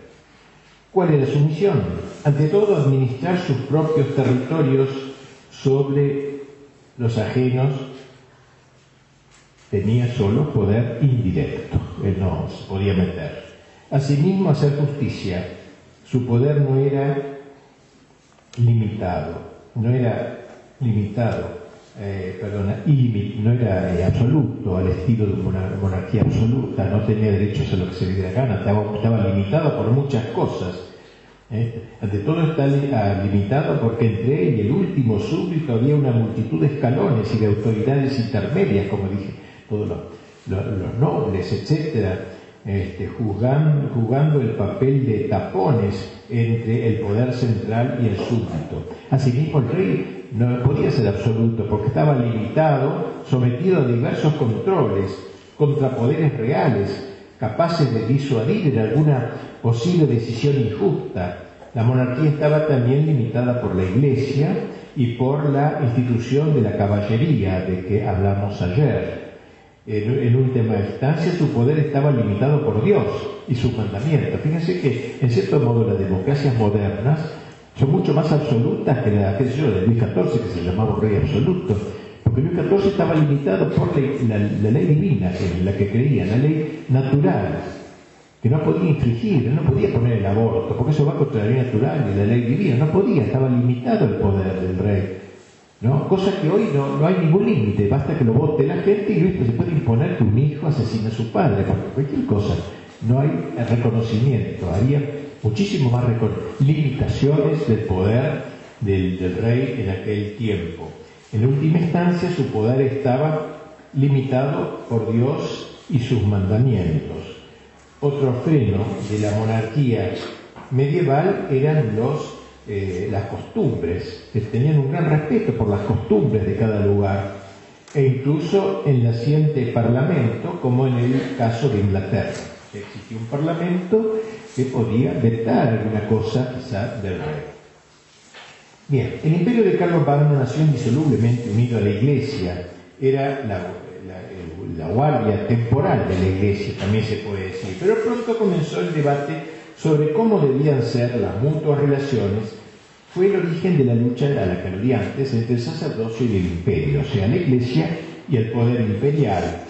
¿Cuál era su misión? Ante todo, administrar sus propios territorios sobre los ajenos tenía solo poder indirecto, él no se podía meter. Asimismo, hacer justicia, su poder no era limitado, no era limitado, eh, perdona, no era eh, absoluto al estilo de una monarquía absoluta, no tenía derechos a lo que se le diera gana, estaba, limitado por muchas cosas. ¿eh? Ante todo está ah, limitado porque entre él y el último súbdito había una multitud de escalones y de autoridades intermedias, como dije todos los, nobles, este, jugando, jugando, el papel de tapones entre el poder central y el súbdito. Asimismo, el rey no podía ser absoluto porque estaba limitado, sometido a diversos controles contra poderes reales, capaces de disuadir en alguna posible decisión injusta. La monarquía estaba también limitada por la Iglesia y por la institución de la caballería de que hablamos ayer en, última instancia su poder estaba limitado por Dios y sus mandamientos. Fíjense que, en cierto modo, las democracias modernas son mucho más absolutas que la que yo, de Luis XIV, que se llamaba rey absoluto, porque Luis XIV estaba limitado por la, ley divina en la que creía, la ley natural, que no podía infringir, no podía poner el aborto, porque eso va contra la ley natural y la ley divina, no podía, estaba limitado el poder del rey. ¿No? Cosa que hoy no, no hay ningún límite, basta que lo vote la gente y listo, se puede imponer que un hijo asesine a su padre, cualquier cosa. No hay reconocimiento, había muchísimo más limitaciones del poder del, del rey en aquel tiempo. En última instancia, su poder estaba limitado por Dios y sus mandamientos. Otro freno de la monarquía medieval eran los eh, las costumbres, que tenían un gran respeto por las costumbres de cada lugar, e incluso el naciente parlamento, como en el caso de Inglaterra. Existía un parlamento que podía vetar alguna cosa quizá del rey. Bien, el imperio de Carlos Magno nació indisolublemente unido a la iglesia, era la, la guardia temporal de la iglesia, también se puede decir, pero pronto comenzó el debate sobre cómo debían ser las mutuas relaciones, fue el origen de la lucha a la que entre el sacerdocio y el imperio, o sea, la iglesia y el poder imperial.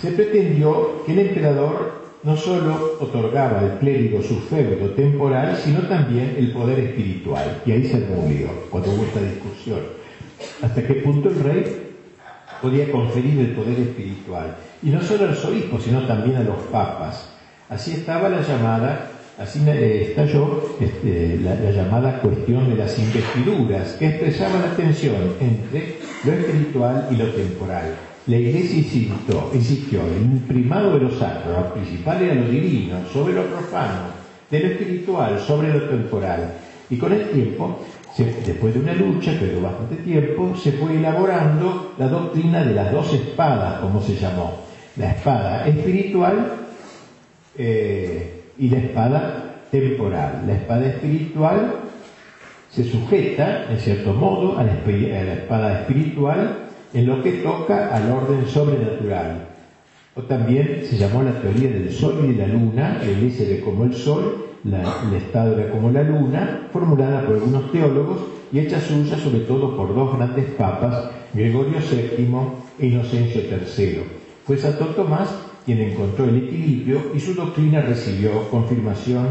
Se pretendió que el emperador no solo otorgaba al clérigo su feudo temporal, sino también el poder espiritual. Y ahí se murió cuando hubo esta discusión. Hasta qué punto el rey podía conferir el poder espiritual. Y no solo a los obispos, sino también a los papas. Así estaba la llamada Así estalló este, la, llamada cuestión de las investiduras, que expresaba la tensión entre lo espiritual y lo temporal. la iglesia insistió, insistió en el primado de los sacros, lo principal era lo divino, sobre lo profano, de lo espiritual, sobre lo temporal. Y con el tiempo, después de una lucha que duró bastante tiempo, se fue elaborando la doctrina de las dos espadas, como se llamó. La espada espiritual eh, y la espada temporal. La espada espiritual se sujeta, en cierto modo, a la, espada espiritual en lo que toca al orden sobrenatural. O también se llamó la teoría del sol y de la luna, la iglesia ve como el sol, el Estado era como la luna, formulada por algunos teólogos y hecha suya sobre todo por dos grandes papas, Gregorio VII e Inocencio III. Fue Santo Tomás quien encontró el equilibrio y su doctrina recibió confirmación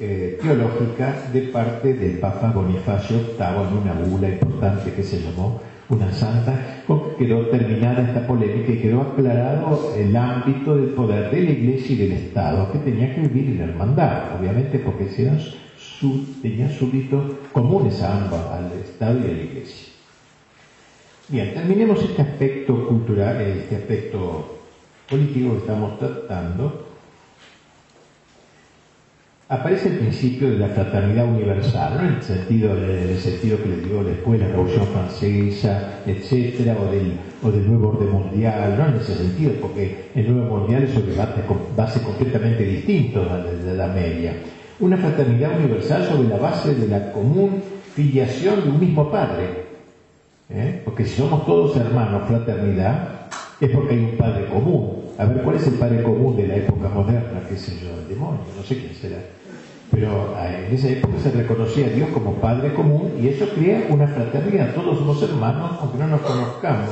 eh, teológica de parte del Papa Bonifacio VIII en una bula importante que se llamó una santa, porque quedó terminada esta polémica y quedó aclarado el ámbito del poder de la Iglesia y del Estado, que tenía que vivir en hermandad, obviamente porque eran su, tenían súbditos comunes a ambos, al Estado y a la Iglesia. Bien, terminemos este aspecto cultural, este aspecto político que estamos tratando aparece el principio de la fraternidad universal, ¿no? en el sentido, sentido que le dio después la Revolución Francesa, etcétera, o del, o del nuevo orden mundial, ¿no? en ese sentido, porque el nuevo mundial es debate con base completamente distinto al de la media. Una fraternidad universal sobre la base de la común filiación de un mismo padre. ¿eh? Porque si somos todos hermanos, fraternidad, es porque hay un padre común. A ver, ¿cuál es el padre común de la época moderna? ¿Qué sé yo? El demonio, no sé quién será. Pero eh, en esa época se reconocía a Dios como Padre común y eso crea una fraternidad. Todos somos hermanos, aunque no nos conozcamos.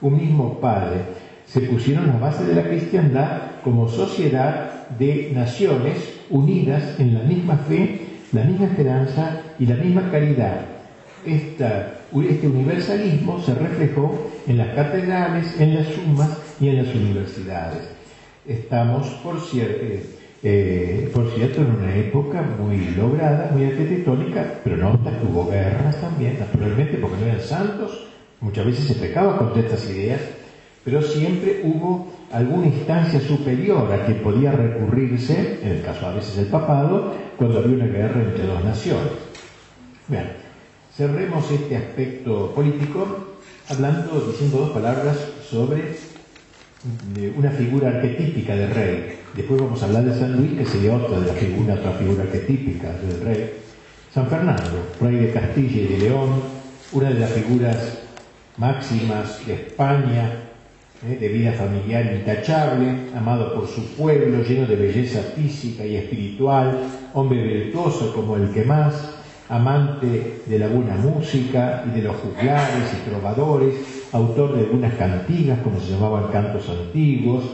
Un mismo Padre. Se pusieron las bases de la cristiandad como sociedad de naciones unidas en la misma fe, la misma esperanza y la misma caridad. este universalismo se reflejó en las catedrales, en las sumas y en las universidades. Estamos, por cierto, eh, por cierto, en una época muy lograda, muy arquitectónica, pero no hubo guerras también, naturalmente, porque no eran santos, muchas veces se pecaba contra estas ideas, pero siempre hubo alguna instancia superior a que podía recurrirse, en el caso a veces el papado, cuando había una guerra entre dos naciones. Bien, cerremos este aspecto político hablando, diciendo dos palabras sobre una figura arquetípica del rey. Después vamos a hablar de San Luis, que sería otra de otra figura arquetípica del rey. San Fernando, rey de Castilla y de León, una de las figuras máximas de España, eh, de vida familiar intachable, amado por su pueblo, lleno de belleza física y espiritual, hombre virtuoso como el que más, amante de la buena música y de los juglares y trovadores, autor de algunas cantigas, como se llamaban cantos antiguos,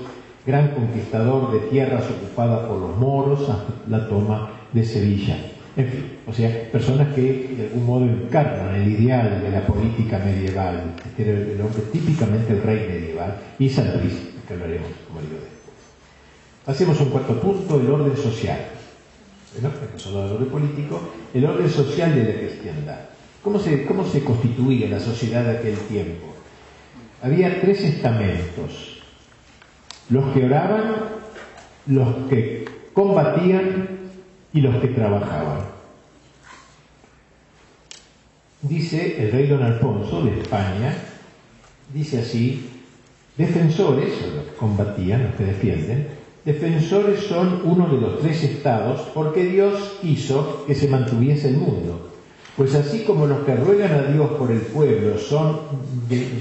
gran conquistador de tierras ocupadas por los moros hasta la toma de Sevilla. En fin, o sea, personas que de algún modo encarnan el ideal de la política medieval, que era el hombre típicamente el rey medieval, y San Luis, que hablaremos, como digo después. Hacemos un cuarto punto, el orden social. ¿no? el orden político, el orden social de la cristiandad. ¿Cómo se, ¿Cómo se constituía la sociedad de aquel tiempo? Había tres estamentos. Los que oraban, los que combatían y los que trabajaban. Dice el rey don Alfonso de España, dice así, defensores, los que combatían, los que defienden, defensores son uno de los tres estados porque Dios quiso que se mantuviese el mundo. Pues así como los que ruegan a Dios por el pueblo son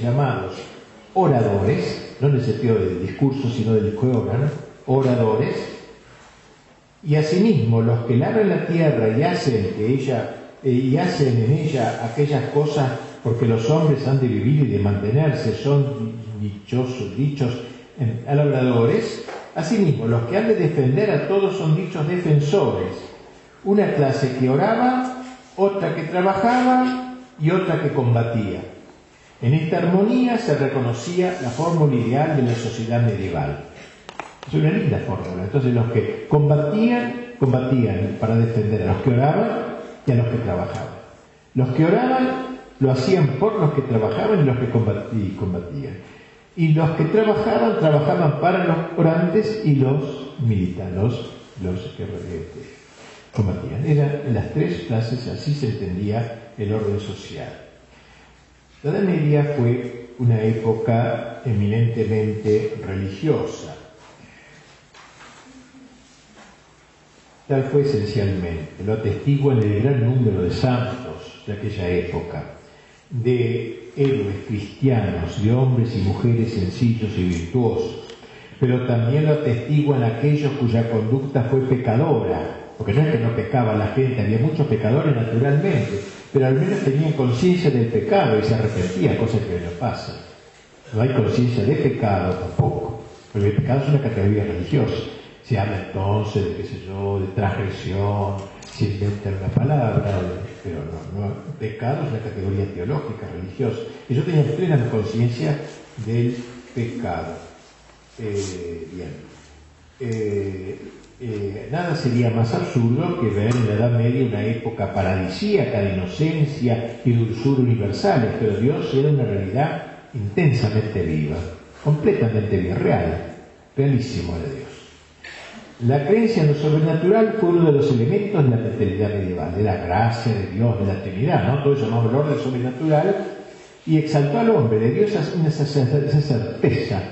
llamados oradores, no en el sentido del discurso, sino del que oradores, y asimismo los que labran la tierra y hacen que ella eh, y hacen en ella aquellas cosas porque los hombres han de vivir y de mantenerse, son dichosos, dichos labradores, asimismo los que han de defender a todos son dichos defensores, una clase que oraba, otra que trabajaba y otra que combatía. En esta armonía se reconocía la fórmula ideal de la sociedad medieval. Es una linda fórmula. Entonces los que combatían, combatían para defender a los que oraban y a los que trabajaban. Los que oraban lo hacían por los que trabajaban y los que combatían. Y los que trabajaban, trabajaban para los orantes y los militares, los, que combatían. Eran las tres clases, así se entendía el orden social. La Edad Media fue una época eminentemente religiosa. Tal fue esencialmente, lo atestiguan el gran número de santos de aquella época, de héroes cristianos, de hombres y mujeres sencillos y virtuosos, pero también lo atestiguan aquellos cuya conducta fue pecadora, porque no es que no pecaba la gente, había muchos pecadores naturalmente, pero al menos tenían conciencia del pecado y se arrepentían, cosa que no pasa. No hay conciencia de pecado tampoco, porque el pecado es una categoría religiosa. Se habla entonces de, qué sé yo, de transgresión, se inventa una palabra, pero no, pecado es una categoría teológica, religiosa. Y yo tenía plena conciencia del pecado. Eh, bien. Eh, eh, nada sería más absurdo que ver en la Edad Media una época paradisíaca de inocencia y dulzura universales, pero Dios era una realidad intensamente viva, completamente viva, real, realísimo de Dios. La creencia en lo sobrenatural fue uno de los elementos de la mentalidad medieval, de la gracia de Dios, de la Trinidad, ¿no? Todo eso el orden sobrenatural, y exaltó al hombre, de Dios esa certeza,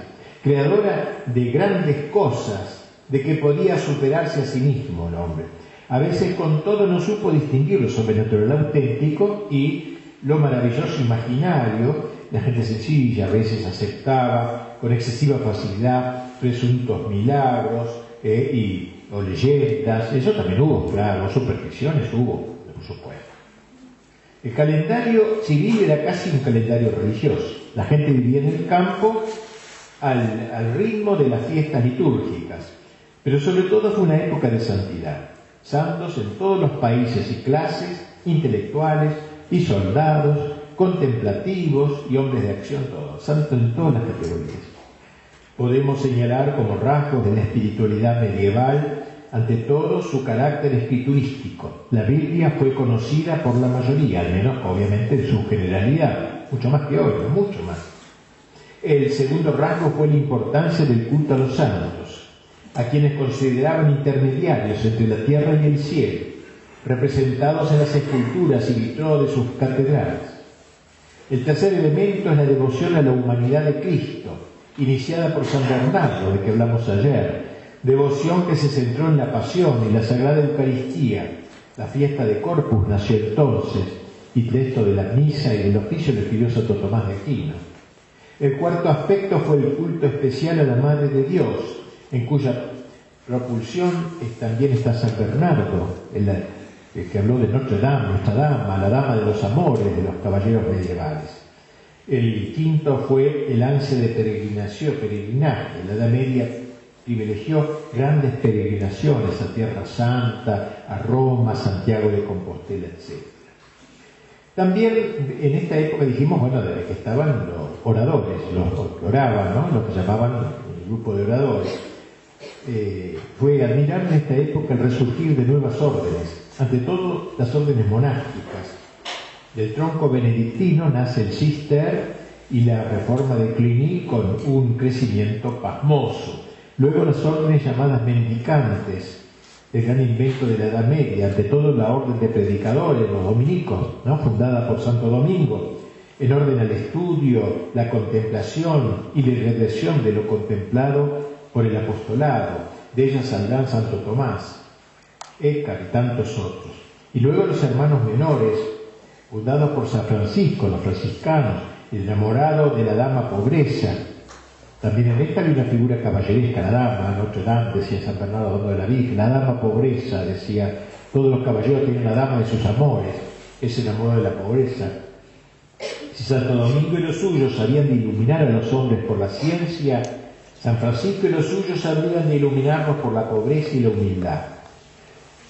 creadora de grandes cosas, de que podía superarse a sí mismo el hombre. A veces con todo no supo distinguir lo sobrenatural auténtico y lo maravilloso imaginario. La gente sencilla a veces aceptaba con excesiva facilidad presuntos milagros eh, y, o leyendas. Eso también hubo, claro, supersticiones hubo, por supuesto. El calendario civil era casi un calendario religioso. La gente vivía en el campo al, al ritmo de las fiestas litúrgicas. Pero sobre todo fue una época de santidad. Santos en todos los países y clases, intelectuales y soldados, contemplativos y hombres de acción, todos. Santos en todas las categorías. Podemos señalar como rasgos de la espiritualidad medieval, ante todo, su carácter escriturístico. La Biblia fue conocida por la mayoría, al menos obviamente en su generalidad, mucho más que hoy, mucho más. El segundo rasgo fue la importancia del culto a los santos a quienes consideraban intermediarios entre la tierra y el cielo, representados en las esculturas y vitró de sus catedrales. El tercer elemento es la devoción a la humanidad de Cristo, iniciada por San Bernardo, de que hablamos ayer, devoción que se centró en la pasión y la Sagrada Eucaristía. La fiesta de Corpus nació entonces, y texto de la misa y del oficio le escribió Santo Tomás de Aquino. El cuarto aspecto fue el culto especial a la Madre de Dios, en cuya propulsión también está San Bernardo, el, que habló de Notre Dame, nuestra dama, la dama de los amores de los caballeros medievales. El quinto fue el ansia de peregrinación, peregrinaje. La Edad Media privilegió grandes peregrinaciones a Tierra Santa, a Roma, Santiago de Compostela, etc. También en esta época dijimos, bueno, de que estaban los oradores, los que oraban, ¿no? Lo que llamaban el grupo de oradores. Eh, fue admirable en esta época el resurgir de nuevas órdenes, ante todo las órdenes monásticas. Del tronco benedictino nace el cister y la reforma de Cluny con un crecimiento pasmoso. Luego las órdenes llamadas mendicantes, el gran invento de la Edad Media, ante todo la orden de predicadores, los dominicos, ¿no? fundada por Santo Domingo, en orden al estudio, la contemplación y la regresión de lo contemplado por el apostolado, de ellas saldrán Santo Tomás, Écar y tantos otros. Y luego los hermanos menores, fundados por San Francisco, los franciscanos, el enamorado de la dama pobreza. También en esta hay una figura caballeresca, la dama, Notre Dame, decía San Bernardo de la Virgen, la dama pobreza, decía, todos los caballeros tienen la dama de sus amores, es enamorado de la pobreza. Si Santo Domingo y los suyos sabían de iluminar a los hombres por la ciencia, San Francisco y los suyos habrían de iluminarnos por la pobreza y la humildad.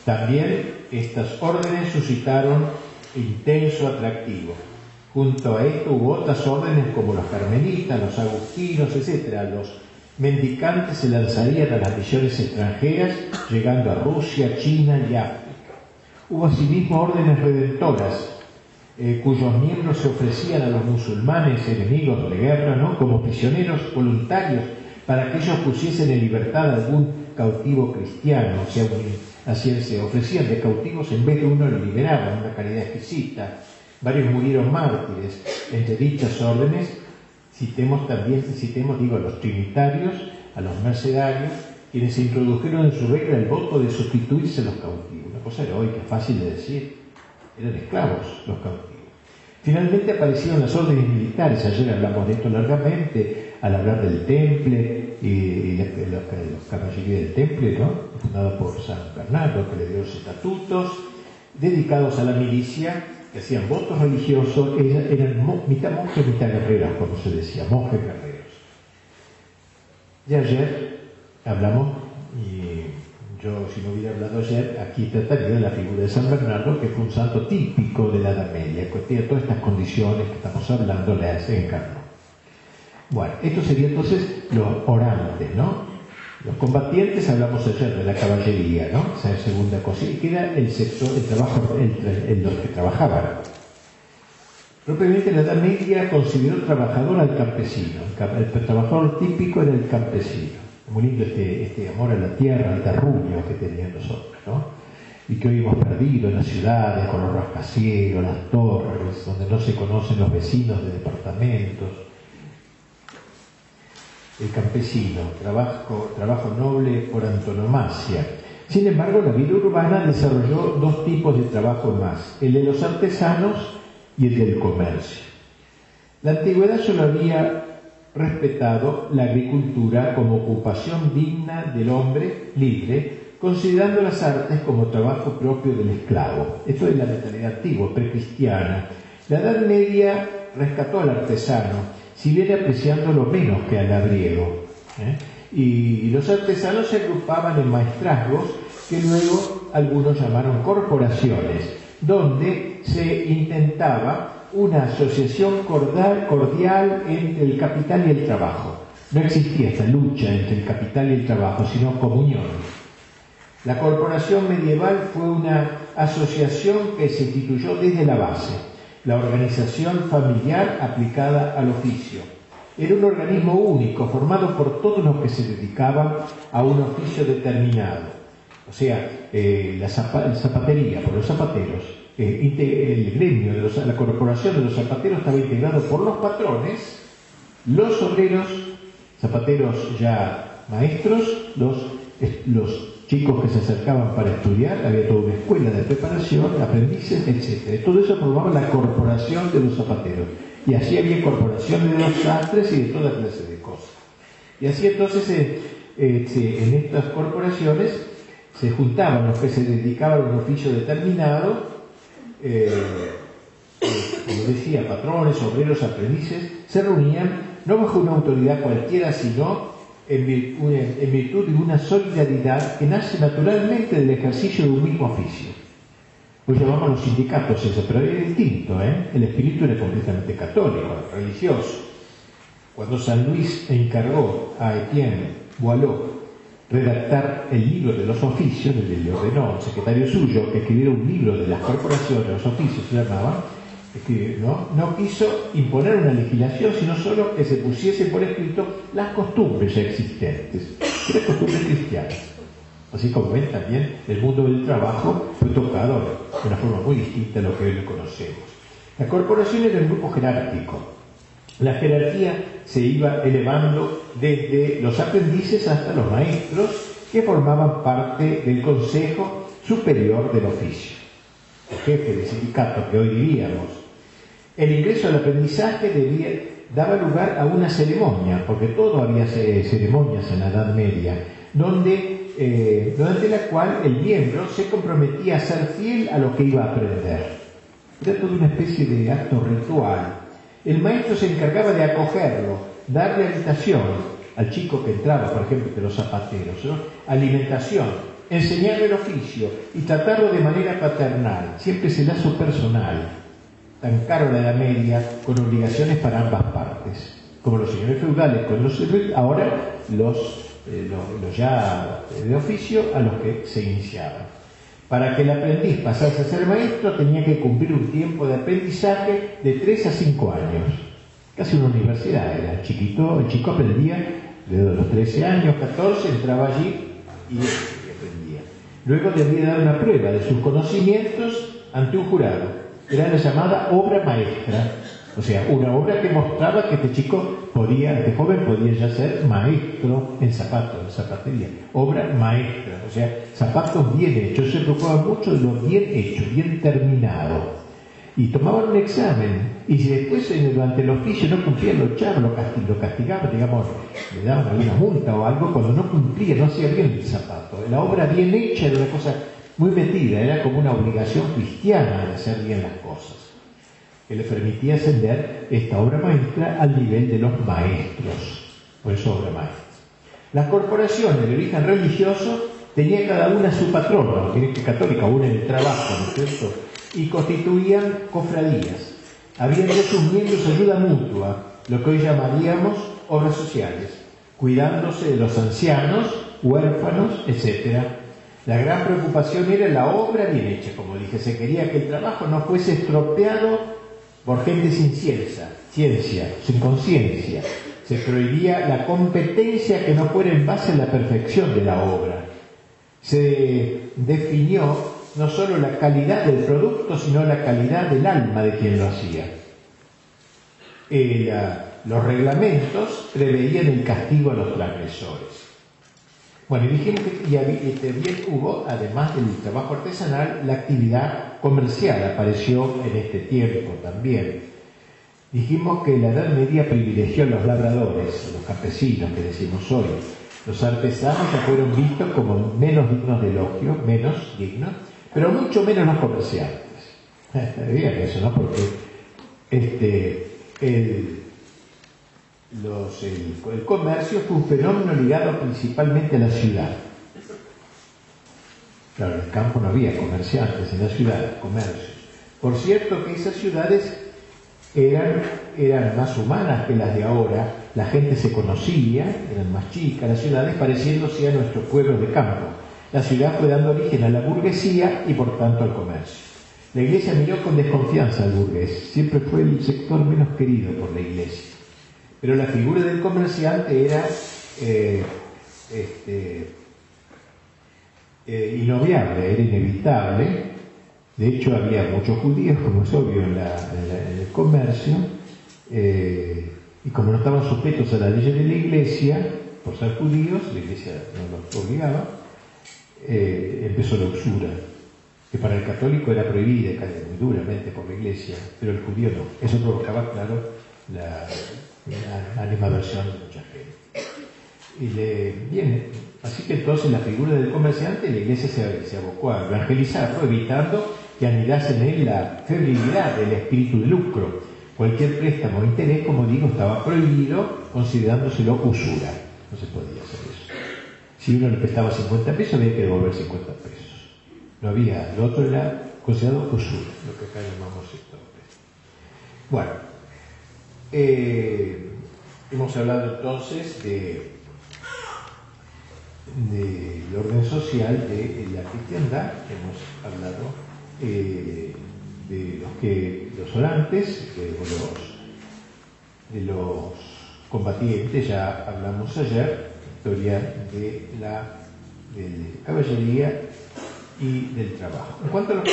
También estas órdenes suscitaron intenso atractivo. Junto a esto hubo otras órdenes como los carmelitas, los agustinos, etc. Los mendicantes se lanzarían a las misiones extranjeras, llegando a Rusia, China y África. Hubo asimismo órdenes redentoras, eh, cuyos miembros se ofrecían a los musulmanes enemigos de guerra, ¿no? como prisioneros voluntarios para que ellos pusiesen en libertad a algún cautivo cristiano, o sea, así se ofrecían de cautivos en vez de uno lo liberaban, una caridad exquisita. Varios murieron mártires. Entre dichas órdenes citemos también, citemos, digo, a los trinitarios, a los mercenarios, quienes introdujeron en su regla el voto de sustituirse a los cautivos. Una cosa heroica, fácil de decir. Eran esclavos los cautivos. Finalmente aparecieron las órdenes militares, ayer hablamos de esto largamente, al hablar del temple y, los, caballerías del temple, ¿no? fundada por San Bernardo, que le dio los estatutos, dedicados a la milicia, que hacían votos religiosos, eran, mitad monjes, mitad guerreros, como se decía, monjes guerreros. Y ayer hablamos, y yo si no hubiera hablado ayer, aquí trataría de la figura de San Bernardo, que fue un santo típico de la Edad Media, que tiene todas estas condiciones que estamos hablando, le hace encarnó. Bueno, esto sería entonces los orantes, ¿no? Los combatientes hablamos ayer de la caballería, ¿no? Esa es segunda cosa. Y queda el sector, el trabajo, el, los que trabajaban. Propiamente la Edad Media consideró trabajador al campesino. El, trabajador típico era el campesino. Muy lindo este, este amor a la tierra, el terruño que tenían nosotros, ¿no? Y que hoy hemos perdido en las ciudades con los rascacielos, las torres, donde no se conocen los vecinos de departamentos el campesino, trabajo, noble por antonomasia. Sin embargo, la vida urbana desarrolló dos tipos de trabajo más, el de los artesanos y el del comercio. La antigüedad solo había respetado la agricultura como ocupación digna del hombre libre, considerando las artes como trabajo propio del esclavo. Esto es la mentalidad antigua, precristiana. La Edad Media rescató al artesano, si viene apreciándolo menos que al labriego. ¿eh? Y los artesanos se agrupaban en maestrazgos que luego algunos llamaron corporaciones, donde se intentaba una asociación cordial, cordial entre el capital y el trabajo. No existía esta lucha entre el capital y el trabajo, sino comunión. La corporación medieval fue una asociación que se instituyó desde la base la organización familiar aplicada al oficio. Era un organismo único, formado por todos los que se dedicaban a un oficio determinado. O sea, eh, la, zapatería, por los zapateros, eh, el gremio, de la corporación de los zapateros estaba integrado por los patrones, los obreros, zapateros ya maestros, los, los chicos que se acercaban para estudiar, había toda una escuela de preparación, aprendices, etc. Todo eso formaba la corporación de los zapateros. Y así había corporaciones de los sastres y de toda clase de cosas. Y así entonces eh, eh, en estas corporaciones se juntaban los que se dedicaban a un oficio determinado, eh, como decía, patrones, obreros, aprendices, se reunían no bajo una autoridad cualquiera, sino en virtud, de una solidaridad que nace naturalmente del ejercicio de un mismo oficio. Pues llamamos los sindicatos eso, pero es distinto, ¿eh? El espíritu era completamente católico, religioso. Cuando San Luis encargó a Etienne Boileau redactar el libro de los oficios, le ordenó al secretario suyo que escribiera un libro de las corporaciones, los oficios se ¿no? no quiso imponer una legislación, sino solo que se pusiese por escrito las costumbres existentes, las costumbres cristianas. Así como ven también, el mundo del trabajo fue tocado de una forma muy distinta a lo que hoy conocemos. La corporación era un grupo jerárquico. La jerarquía se iba elevando desde los aprendices hasta los maestros que formaban parte del Consejo Superior del Oficio. El jefe del sindicato que hoy diríamos el ingreso al aprendizaje debía, daba lugar a una ceremonia, porque todo había ceremonias en la Edad Media, donde, eh, durante la cual el miembro se comprometía a ser fiel a lo que iba a aprender. Era toda una especie de acto ritual. El maestro se encargaba de acogerlo, darle habitación al chico que entraba, por ejemplo, de los zapateros, alimentación, enseñarle el oficio y tratarlo de manera paternal, siempre ese lazo personal tan caro la Media, con obligaciones para ambas partes, como los señores feudales con los ahora los, eh, los, ya de oficio a los que se iniciaban. Para que el aprendiz pasase a ser maestro tenía que cumplir un tiempo de aprendizaje de 3 a 5 años. Casi una universidad era. chiquito, el chico aprendía desde los 13 años, 14, entraba allí y aprendía. Luego debía dar una prueba de sus conocimientos ante un jurado. Era la llamada obra maestra. O sea, una obra que mostraba que este chico podía, este joven podía ya ser maestro en zapatos, en zapatería. Obra maestra, o sea, zapatos bien hechos. Se preocupaba mucho de lo bien hecho, bien terminado. Y tomaban un examen. Y si después durante el oficio no cumplía, lo echaban, lo castigaban, digamos, le daban alguna multa o algo cuando no cumplía, no hacía bien el zapato. La obra bien hecha era una cosa muy metida, era como una obligación cristiana de hacer bien las cosas que le permitía ascender esta obra maestra al nivel de los maestros, por eso obra maestra. Las corporaciones de origen religioso tenían cada una su patrono, tiene que católica, una en el trabajo, ¿no es cierto? Y constituían cofradías. Había de sus miembros ayuda mutua, lo que hoy llamaríamos obras sociales, cuidándose de los ancianos, huérfanos, etc. La gran preocupación era la obra bien hecha, como dije, se quería que el trabajo no fuese estropeado por gente sin ciencia, ciencia, sin conciencia. Se prohibía la competencia que no fuera en base a la perfección de la obra. Se definió no solo la calidad del producto, sino la calidad del alma de quien lo hacía. los reglamentos preveían el castigo a los transgresores. Bueno, y dijimos que también hubo, además del trabajo artesanal, la actividad comercial apareció en este tiempo también. Dijimos que la Edad Media privilegió a los labradores, a los campesinos que decimos hoy. Los artesanos ya fueron vistos como menos dignos de elogio, menos dignos, pero mucho menos los comerciantes. Bien eso, ¿no? Porque este, el, el, comercio fue un fenómeno ligado principalmente a la ciudad. Claro, en el campo no había comerciantes, en la ciudad, comercios. Por cierto que esas ciudades eran, eran más humanas que las de ahora, la gente se conocía, eran más chicas, las ciudades pareciéndose a nuestros pueblos de campo. La ciudad fue dando origen a la burguesía y por tanto al comercio. La iglesia miró con desconfianza al burgués, siempre fue el sector menos querido por la iglesia. Pero la figura del comerciante era eh, este, eh, era inevitable. De hecho, había muchos judíos, como es obvio, en, el comercio, eh, y como no estaban sujetos a la ley de la iglesia, por ser judíos, la iglesia no los obligaba, empezó la usura, que para el católico era prohibida muy duramente por la iglesia, pero el judío no. Eso provocaba, claro, la, la animadversión de mucha gente. Y le viene. Así que entonces la figura del comerciante, la iglesia se, abocó a evangelizarlo, evitando que anidase en él la febrilidad del espíritu de lucro. Cualquier préstamo o interés, como digo, estaba prohibido, considerándoselo usura. No se podía hacer eso. Si uno le prestaba 50 pesos, había que devolver 50 pesos. No había, lo otro era considerado usura, lo que acá llamamos sector. Bueno, eh, hemos hablado entonces de, del orden social de la cristiandad, hemos hablado eh, de los que los orantes, de los, de los combatientes, ya hablamos ayer, historia de la caballería y del trabajo. En cuanto a los,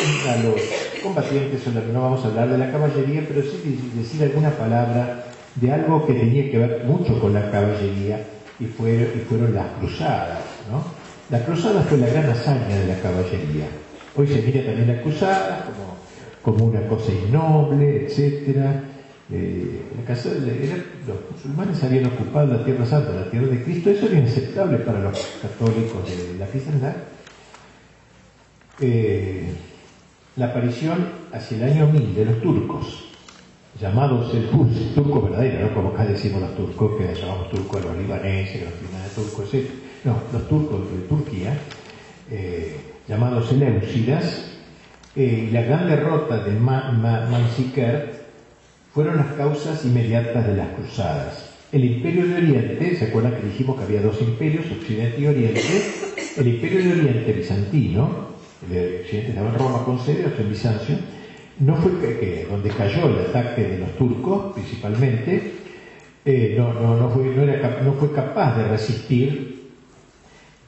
combatientes, no vamos a hablar de la caballería, pero sí decir alguna palabra de algo que tenía que ver mucho con la caballería y, fueron las cruzadas. ¿no? La cruzada fue la gran hazaña de la caballería. Hoy se mira también la cruzada como, como una cosa innoble, etc. Eh, los musulmanes habían ocupado la Tierra Santa, la Tierra de Cristo, eso era inaceptable para los católicos de la cristiandad eh, la aparición hacia el año 1000 de los turcos, llamados el turco verdadero, ¿no? como acá decimos los turcos, que llamamos turcos a los libaneses, los turcos, etc. No, los turcos de Turquía, eh, llamados Eleusidas, eh, y la gran derrota de Mansiker fueron las causas inmediatas de las cruzadas. El imperio de Oriente, ¿se acuerdan que dijimos que había dos imperios, Occidente y Oriente? El imperio de Oriente bizantino, el occidente estaba en Roma con sede, otro en Bizancio, no fue que, donde cayó el ataque de los turcos principalmente, eh, no, no, no, fue, no, fue capaz de resistir,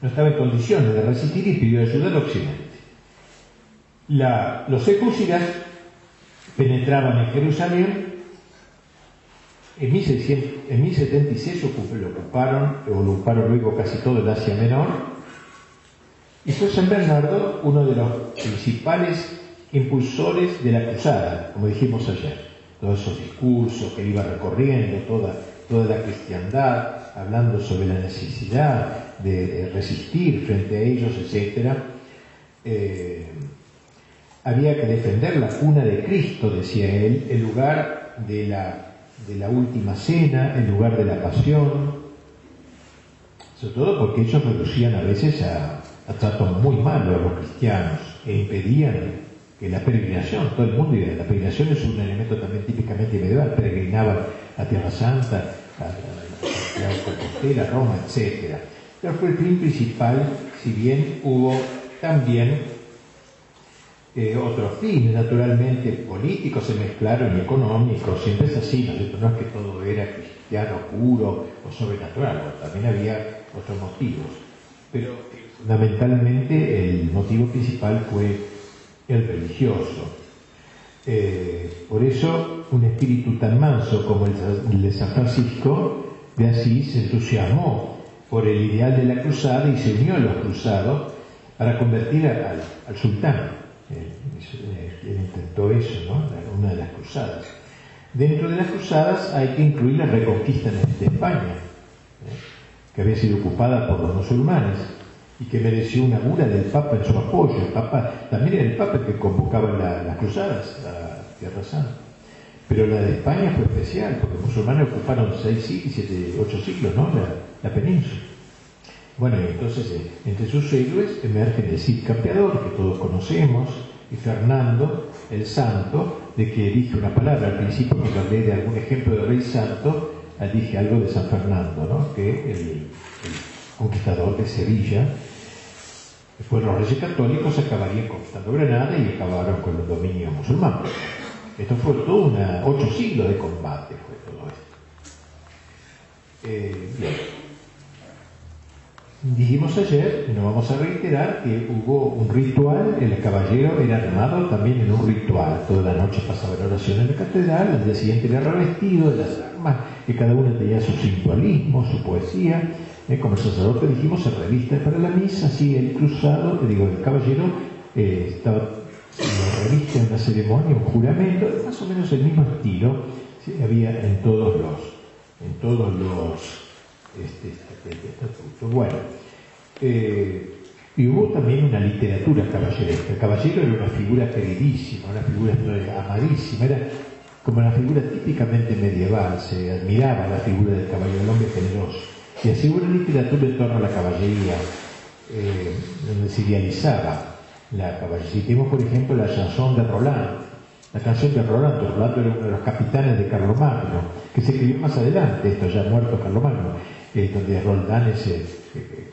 no estaba en condiciones de resistir y pidió ayuda al occidente. Los secúsidas penetraban en Jerusalén en, 1076 lo ocuparon, ocuparon luego casi todo el Asia Menor, y fue San Bernardo uno de los principales impulsores de la cruzada, como dijimos ayer. Todos esos discursos que iba recorriendo, toda, toda la cristiandad, hablando sobre la necesidad de, resistir frente a ellos, etc. Eh, había que defender la cuna de Cristo, decía él, el lugar de la de la última cena en lugar de la pasión, sobre todo porque ellos reducían a veces a tratos muy malos a los cristianos e impedían que la peregrinación, todo el mundo la peregrinación es un elemento también típicamente medieval, peregrinaban a Tierra Santa, a, a, a Roma, etc. Pero fue el fin principal, si bien hubo también eh, otros fines, naturalmente, políticos se mezclaron y económicos, siempre es así, ¿no? no es que todo era cristiano puro o sobrenatural, también había otros motivos. Pero fundamentalmente el motivo principal fue el religioso. Eh, por eso un espíritu tan manso como el de San Francisco de Asís se entusiasmó por el ideal de la cruzada y se unió a los cruzados para convertir al, sultán él intentó eso, ¿no? una de las cruzadas. Dentro de las cruzadas hay que incluir la reconquista de España, ¿eh? que había sido ocupada por los musulmanes y que mereció una bula del Papa en su apoyo. El Papa también era el Papa que convocaba las cruzadas a Tierra Santa. Pero la de España fue especial, porque los musulmanes ocuparon seis siete, ocho siglos, ¿no? La, península. Bueno, y entonces eh, entre sus héroes emergen el Cid Campeador, que todos conocemos, y Fernando, el santo, de que dije una palabra al principio cuando hablé de algún ejemplo de rey santo, dije algo de San Fernando, ¿no? que el, conquistador de Sevilla, después los reyes católicos acabarían conquistando Granada y acabaron con el dominio musulmán. Esto fue todo una, ocho siglos de combate, fue todo esto. Eh, bien. Dijimos ayer, y nos vamos a reiterar, que hubo un ritual, el caballero era armado también en un ritual. Toda la noche pasaba en oración en la catedral, al día siguiente era revestido de las armas, que cada uno tenía su simbolismo, su poesía. Eh, como el sacerdote dijimos, se reviste para la misa, así el cruzado, digo, el caballero eh, estaba reviste en una ceremonia, un juramento, más o menos el mismo estilo, había en todos los, en todos los este, este Bueno, eh, y hubo también una literatura caballeresca. El caballero era una figura queridísima, una figura amadísima, era como una figura típicamente medieval, se admiraba la figura del caballero, del hombre generoso. Y así hubo una literatura en torno a la caballería, eh, se idealizaba la caballería. Tenemos, por ejemplo, la chanson de Roland, la canción de Rolando. Rolando era uno de los capitanes de Carlomagno, que se escribió más adelante, esto ya muerto Carlomagno donde Roldán eh,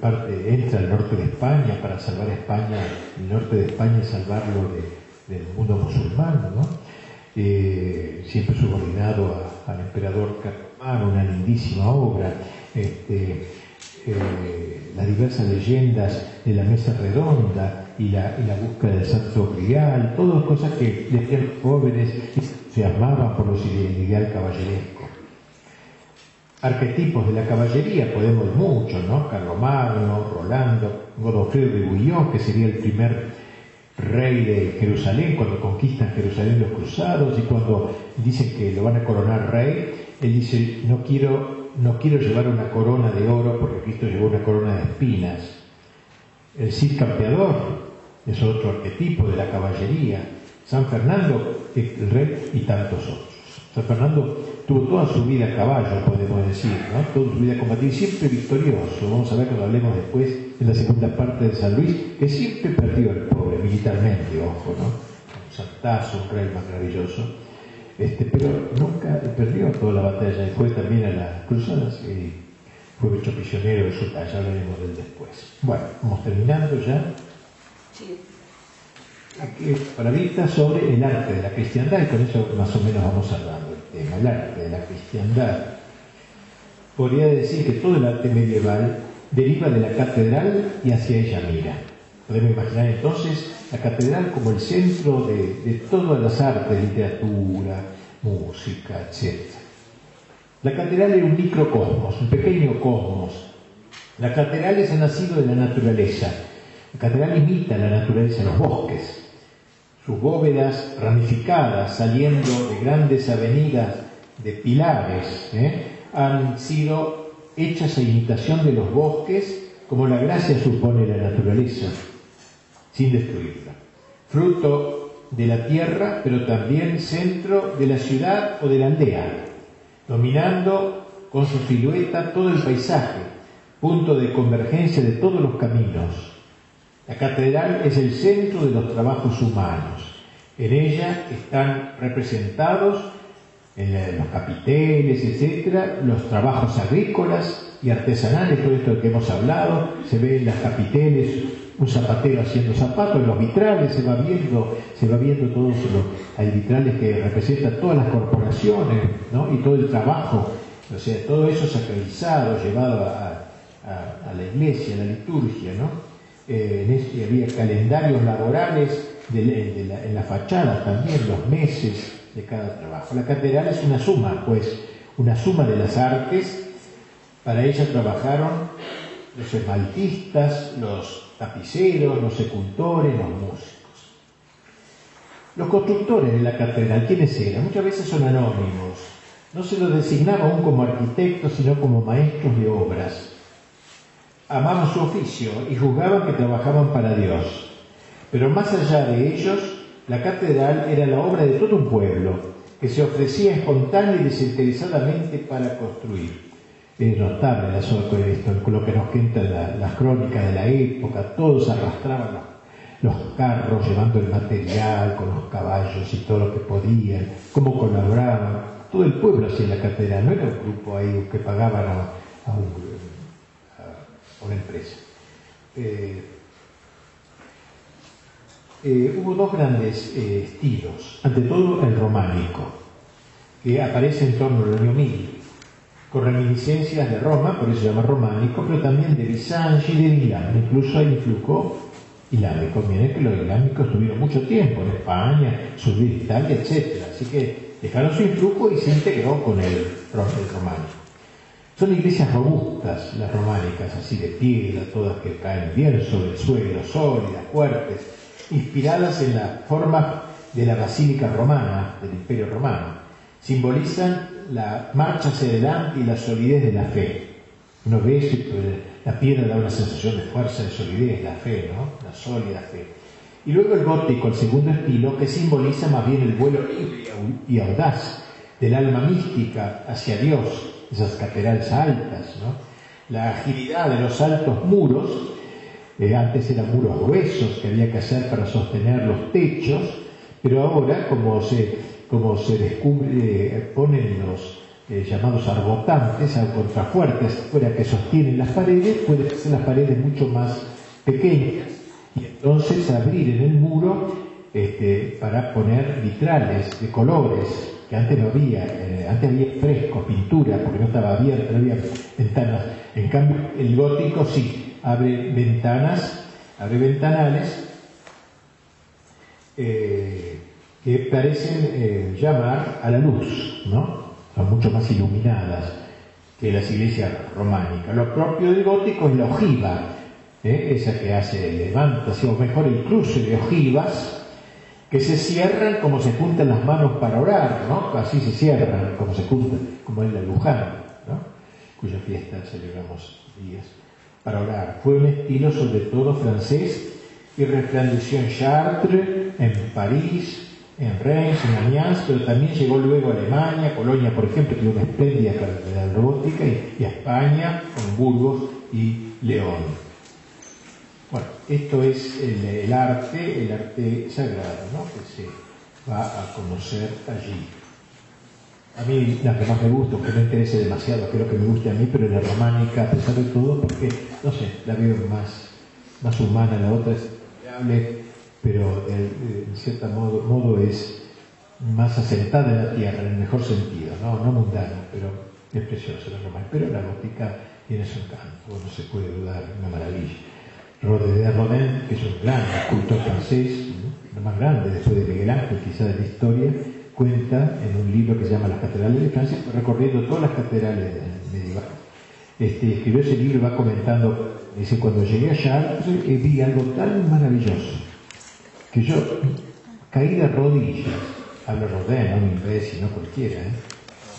parte, entra al norte de España para salvar a España, el norte de España y salvarlo del mundo musulmán, ¿no? Eh, siempre subordinado al emperador Una lindísima obra. Este, eh, las diversas leyendas de la mesa redonda y la, y la búsqueda del santo grial, todas cosas que decían jóvenes se amaban por los ideal caballeresco arquetipos de la caballería, podemos mucho, ¿no? Carlomagno, Rolando, Godofredo de Bouillon, que sería el primer rey de Jerusalén, cuando conquistan Jerusalén los cruzados y cuando dicen que lo van a coronar rey, él dice, no quiero, no quiero llevar una corona de oro porque Cristo llevó una corona de espinas. El Cid Campeador es otro arquetipo de la caballería. San Fernando, el rey y tantos otros. San Fernando tuvo toda su vida a caballo, podemos decir, ¿no? Toda su vida combatir, siempre victorioso. Vamos a ver cuando hablemos después en la segunda parte de San Luis, que siempre perdió el pobre, militarmente, ojo, ¿no? Un santazo, un rey maravilloso. Este, pero nunca perdió toda la batalla y fue también a las cruzadas y fue hecho prisionero de su talla, hablaremos del después. Bueno, vamos terminando ya. Sí. Palabrita sobre el arte de la cristiandad, y con eso más o menos vamos hablando el tema, el arte de la cristiandad. Podría decir que todo el arte medieval deriva de la catedral y hacia ella mira. Podemos imaginar entonces la catedral como el centro de, de todas las artes, literatura, música, etc. La catedral es un microcosmos, un pequeño cosmos. La catedral es el nacido de la naturaleza. La catedral imita la naturaleza, los bosques. Sus bóvedas ramificadas, saliendo de grandes avenidas de pilares, ¿eh? han sido hechas a imitación de los bosques, como la gracia supone la naturaleza, sin destruirla. Fruto de la tierra, pero también centro de la ciudad o de la aldea, dominando con su silueta todo el paisaje, punto de convergencia de todos los caminos. La catedral es el centro de los trabajos humanos. En ella están representados en los capiteles, etcétera, los trabajos agrícolas y artesanales, todo esto que hemos hablado, se ve en las capiteles un zapatero haciendo zapatos, en los vitrales se va viendo, se va viendo todos los, hay vitrales que representan todas las corporaciones, ¿no? Y todo el trabajo, o sea, todo eso sacralizado, llevado a, a, la iglesia, a la liturgia, ¿no? Eh, en este había calendarios laborales en la fachada también, los meses de cada trabajo. La catedral es una suma, pues, una suma de las artes. Para ella trabajaron los esmaltistas, los tapiceros, los secultores, los músicos. Los constructores de la catedral, ¿quiénes eran? Muchas veces son anónimos. No se los designaba aún como arquitectos, sino como maestros de obras. Amaban su oficio y juzgaban que trabajaban para Dios. Pero más allá de ellos, la catedral era la obra de todo un pueblo que se ofrecía espontánea y desinteresadamente para construir. Es notable esto, con lo que nos cuentan las crónicas de la época, todos arrastraban los, carros llevando el material con los caballos y todo lo que podían, cómo colaboraban, todo el pueblo hacía la catedral, no era un grupo ahí que pagaban a, una empresa. Eh, eh, hubo dos grandes eh, estilos. Ante todo el románico, que aparece en torno al año 1000, con reminiscencias de Roma, por eso se llama románico, pero también de Bizancio y de Milán. Incluso hay influjo islámico. Miren que los islámicos estuvieron mucho tiempo en España, de Italia, etc. Así que dejaron su influjo y se integró con el, el románico. Son iglesias robustas, las románicas, así de piedra, todas que caen bien sobre el suelo, sólidas, fuertes, inspiradas en la forma de la basílica romana, del imperio romano. Simbolizan la marcha hacia adelante y la solidez de la fe. Uno ve eso la piedra da una sensación de fuerza, de solidez, la fe, ¿no? La sólida fe. Y luego el gótico, el segundo estilo, que simboliza más bien el vuelo libre y audaz del alma mística hacia Dios, esas catedrales altas, ¿no? La agilidad de los altos muros eh, antes eran muros gruesos que había que hacer para sostener los techos, pero ahora, como se, como se descubre, eh, ponen los eh, llamados arbotantes, a contrafuertes, fuera que sostienen las paredes, pueden ser las paredes mucho más pequeñas y entonces abrir en el muro este, para poner vitrales de colores, que antes no había, antes había fresco, pintura, porque no estaba abierto, no había ventanas. En cambio, el gótico sí, abre ventanas, abre ventanales eh, que parecen eh, llamar a la luz, ¿no? Son mucho más iluminadas que las iglesias románicas. Lo propio del gótico es la ojiva, ¿eh? esa que hace levantas, o mejor incluso de ojivas, que se cierran como se juntan las manos para orar, ¿no? Así se cierran, como se juntan, como en la Luján, ¿no? Cuya fiesta celebramos días para orar. Fue un estilo sobre todo francés y resplandeció en Chartres, en París, en Reims, en Amiens, pero también llegó luego a Alemania, Colonia, por ejemplo, que una espléndida catedral robótica, y, a España, con Burgos y León. Bueno, esto es el, arte, el arte sagrado, ¿no? que se va a conocer allí. A mí la que más me gusta, aunque no interese demasiado, creo que me guste a mí, pero la románica, a pesar de todo, porque, no sé, la veo más, más humana, la otra es pero en cierto modo, modo es más asentada en la tierra, en el mejor sentido, no, no mundana, pero es preciosa la romana. Pero la gótica tiene su encanto, no se puede dudar, una maravilla. Rodin de Rodin, que es un gran escultor francés, el más grande después de Miguel Ángel, quizá de la historia, cuenta en un libro que se llama Las Catedrales de Francia, recorriendo todas las catedrales medievales. Este, escribió ese libro y va comentando, dice, cuando llegué allá eh, vi algo tan maravilloso, que yo caí de rodillas, hablo Rodin, no un imbécil, no cualquiera, ¿eh?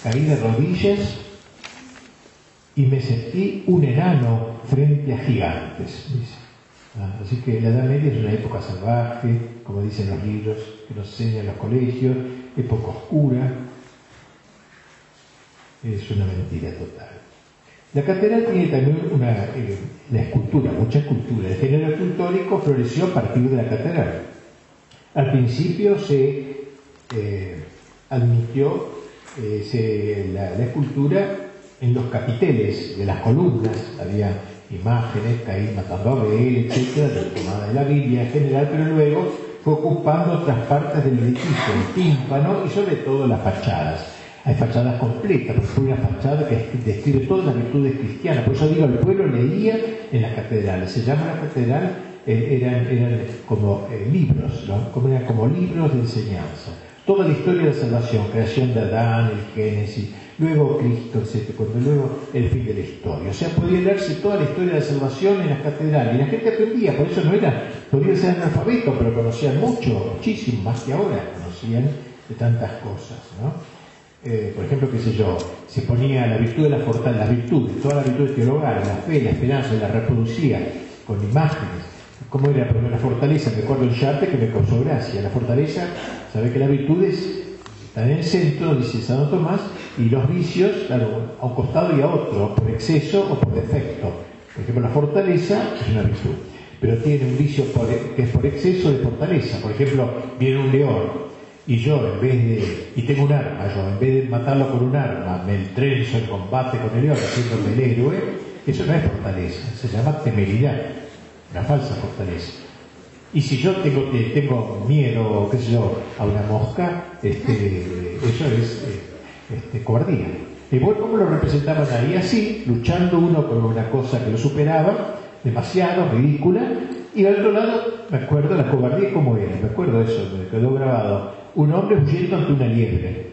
caí de rodillas y me sentí un enano frente a gigantes. Ah, así que la Edad Media es una época salvaje, como dicen los libros que nos enseñan los colegios, época oscura, es una mentira total. La catedral tiene también una, eh, escultura, mucha escultura. El género escultórico floreció a partir de la catedral. Al principio se eh, admitió eh, la, escultura en los capiteles de las columnas, había imágenes, Caín matando a Abel, etcétera, tomada de la Biblia en general, pero luego fue ocupando otras partes del edificio, el tímpano y sobre todo las fachadas. Hay fachadas completas, porque fue una fachada que describe todas las virtudes cristianas. Por eso digo, el pueblo leía en las catedrales. Se llama la catedral, eh, eran, eran, como eh, libros, como, eran como libros de enseñanza. Toda la historia de la salvación, creación de Adán, el Génesis, luego Cristo, etc. Luego el fin de la historia. O sea, podía leerse toda la historia de la salvación en las catedrales. Y la gente aprendía, por eso no era, podía ser analfabeto, pero conocían mucho, muchísimo, más que ahora, conocían de tantas cosas. ¿no? Eh, por ejemplo, qué sé yo, se ponía la virtud de la fortaleza, las virtudes, todas las virtudes teologales, la fe, la esperanza, la reproducía con imágenes. ¿Cómo era? Por la fortaleza, me acuerdo en Charte que me causó gracia. La fortaleza, sabe que las virtudes están en el centro, dice Santo Tomás, y los vicios, claro, a un costado y a otro, por exceso o por defecto. Por ejemplo, la fortaleza es una virtud, pero tiene un vicio que es por exceso de fortaleza. Por ejemplo, viene un león y yo, en vez de, y tengo un arma, yo, en vez de matarlo con un arma, me entrenzo en combate con el león, haciéndome el héroe, eso no es fortaleza, se llama temeridad, una falsa fortaleza. Y si yo tengo, tengo miedo, qué sé yo, a una mosca, este, eso es eh, este, cobardía. Y bueno, ¿cómo lo representaban ahí? Así, luchando uno con una cosa que lo superaba, demasiado, ridícula, y al otro lado, me acuerdo la cobardía como era, me acuerdo eso, me quedó grabado, un hombre huyendo ante una liebre.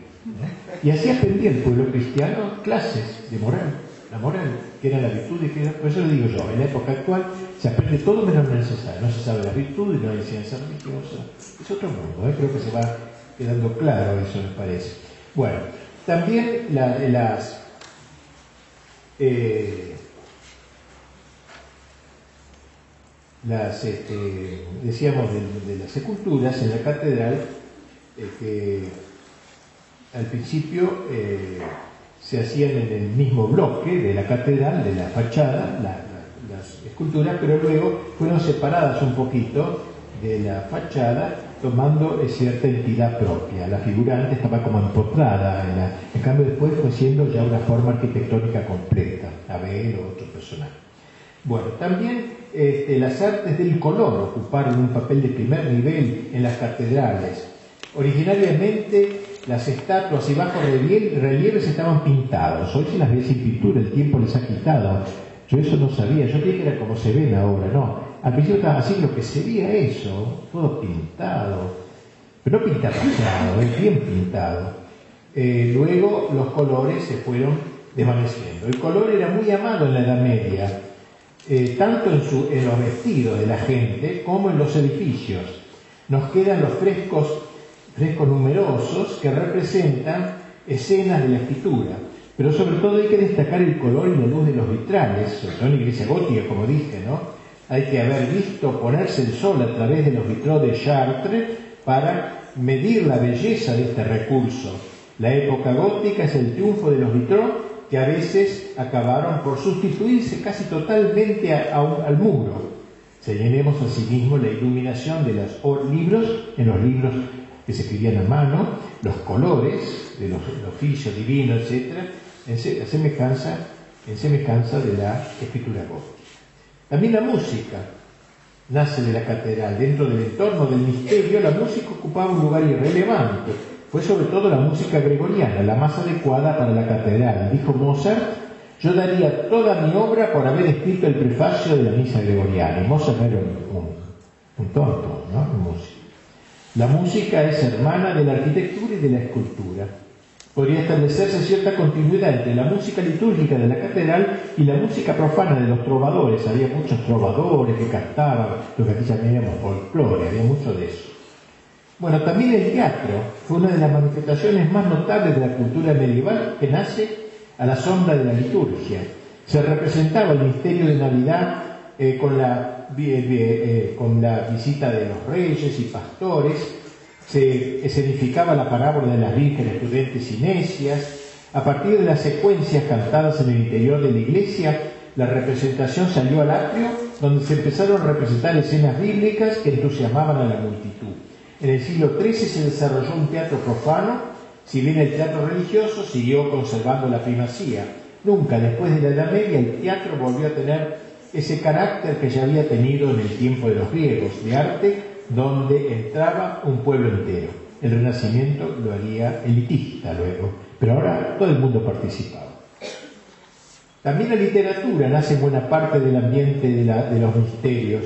Y así aprendía el pueblo cristiano clases de moral la moral, que era la virtud y que era, por eso lo digo yo, en la época actual se aprende todo menos lo necesario, no se sabe la virtud y no hay ciencia religiosa, es otro mundo, ¿eh? creo que se va quedando claro eso me parece. Bueno, también la, las eh, las este, decíamos de, las sepulturas en la catedral eh, que al principio eh, se hacían en el mismo bloque de la catedral, de la fachada, las esculturas, pero luego fueron separadas un poquito de la fachada, tomando cierta entidad propia. La figura antes estaba como empotrada, en, en cambio después fue siendo ya una forma arquitectónica completa, Abel o otro personaje. Bueno, también este, las artes del color ocuparon un papel de primer nivel en las catedrales. Originariamente las estatuas y bajos relieves estaban pintados. Hoy se las ve sin pintura, el tiempo les ha quitado. Yo eso no sabía, yo creí que era como se ven ahora, no. Al principio estaba así, lo que sería eso, todo pintado. Pero no pintado, es bien pintado. Eh, luego los colores se fueron desvaneciendo. El color era muy amado en la Edad Media, eh, tanto en, su, en los vestidos de la gente como en los edificios. Nos quedan los frescos frescos numerosos que representan escenas de la escritura. Pero sobre todo hay que destacar el color y la luz de los vitrales, sobre todo en iglesia gótica, como dije, ¿no? Hay que haber visto ponerse el sol a través de los vitraux de Chartres para medir la belleza de este recurso. La época gótica es el triunfo de los vitraux que a veces acabaron por sustituirse casi totalmente al muro. Señalemos asimismo la iluminación de los libros en los libros que se escribían a mano, los colores de los, oficio divino, etc., en, semejanza, en semejanza de la escritura gótica. También la música. nace de la catedral. Dentro del entorno del misterio, la música ocupaba un lugar irrelevante. Fue sobre todo la música gregoriana, la más adecuada para la catedral. Dijo Mozart, yo daría toda mi obra por haber escrito el prefacio de la misa gregoriana. Mozart era un, tonto, ¿no? La música es hermana de la arquitectura y de la escultura podría establecerse cierta continuidad entre la música litúrgica de la catedral y la música profana de los trovadores. Había muchos trovadores que cantaban lo que aquí llamaríamos folclore, había mucho de eso. Bueno, también el teatro fue una de las manifestaciones más notables de la cultura medieval que nace a la sombra de la liturgia. Se representaba el misterio de Navidad eh, con, la, eh, con la visita de los reyes y pastores, se escenificaba la parábola de las vírgenes prudentes y necias. A partir de las secuencias cantadas en el interior de la iglesia, la representación salió al atrio, donde se empezaron a representar escenas bíblicas que entusiasmaban a la multitud. En el siglo XIII se desarrolló un teatro profano, si bien el teatro religioso siguió conservando la primacía. Nunca después de la Edad Media el teatro volvió a tener ese carácter que ya había tenido en el tiempo de los griegos, de arte donde entraba un pueblo entero. El Renacimiento lo haría elitista luego, pero ahora todo el mundo participaba. También la literatura nace en buena parte del ambiente de, los misterios.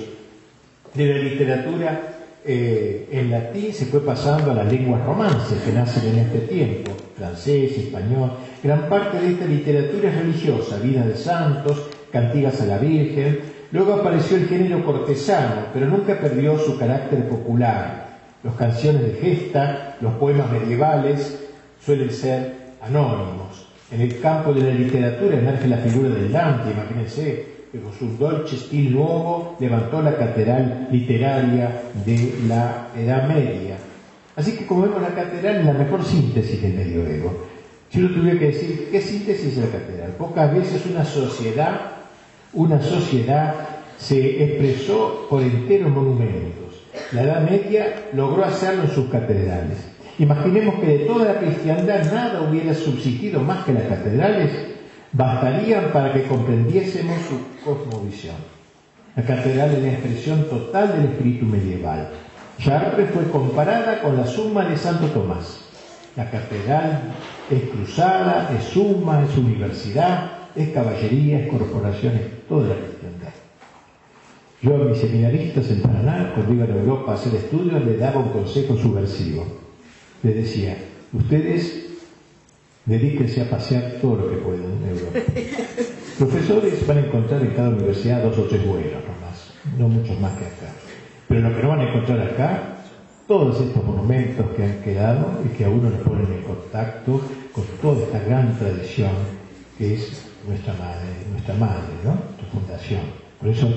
De la literatura eh, en latín se fue pasando a las lenguas romances que nacen en este tiempo, francés, español. Gran parte de esta literatura es religiosa, vida de santos, cantigas a la Virgen, Luego apareció el género cortesano, pero nunca perdió su carácter popular. Las canciones de gesta, los poemas medievales suelen ser anónimos. En el campo de la literatura emerge la figura del Dante, imagínense, que con su dolce stile nuevo levantó la catedral literaria de la Edad Media. Así que como vemos la catedral es la mejor síntesis del medioevo. Si uno tuviera que decir, ¿qué síntesis es la catedral? Pocas veces una sociedad una sociedad se expresó por enteros monumentos. La Edad Media logró hacerlo en sus catedrales. Imaginemos que de toda la cristiandad nada hubiera subsistido más que las catedrales, bastarían para que comprendiésemos su cosmovisión. La catedral es la expresión total del espíritu medieval. Chartres fue comparada con la suma de Santo Tomás. La catedral es cruzada, es suma, es universidad, es caballería, es corporaciones, toda la cristiandad. Yo a mis seminaristas en Paraná, cuando iban a Europa a hacer estudios, les daba un consejo subversivo. Les decía, ustedes dedíquense a pasear todo lo que puedan en Europa. Profesores van a encontrar en cada universidad dos o tres buenos nomás, no muchos más que acá. Pero lo que no van a encontrar acá, todos estos monumentos que han quedado y que a uno le ponen en contacto con toda esta gran tradición que es nuestra madre, nuestra madre, ¿no? Nuestra fundación. Por eso,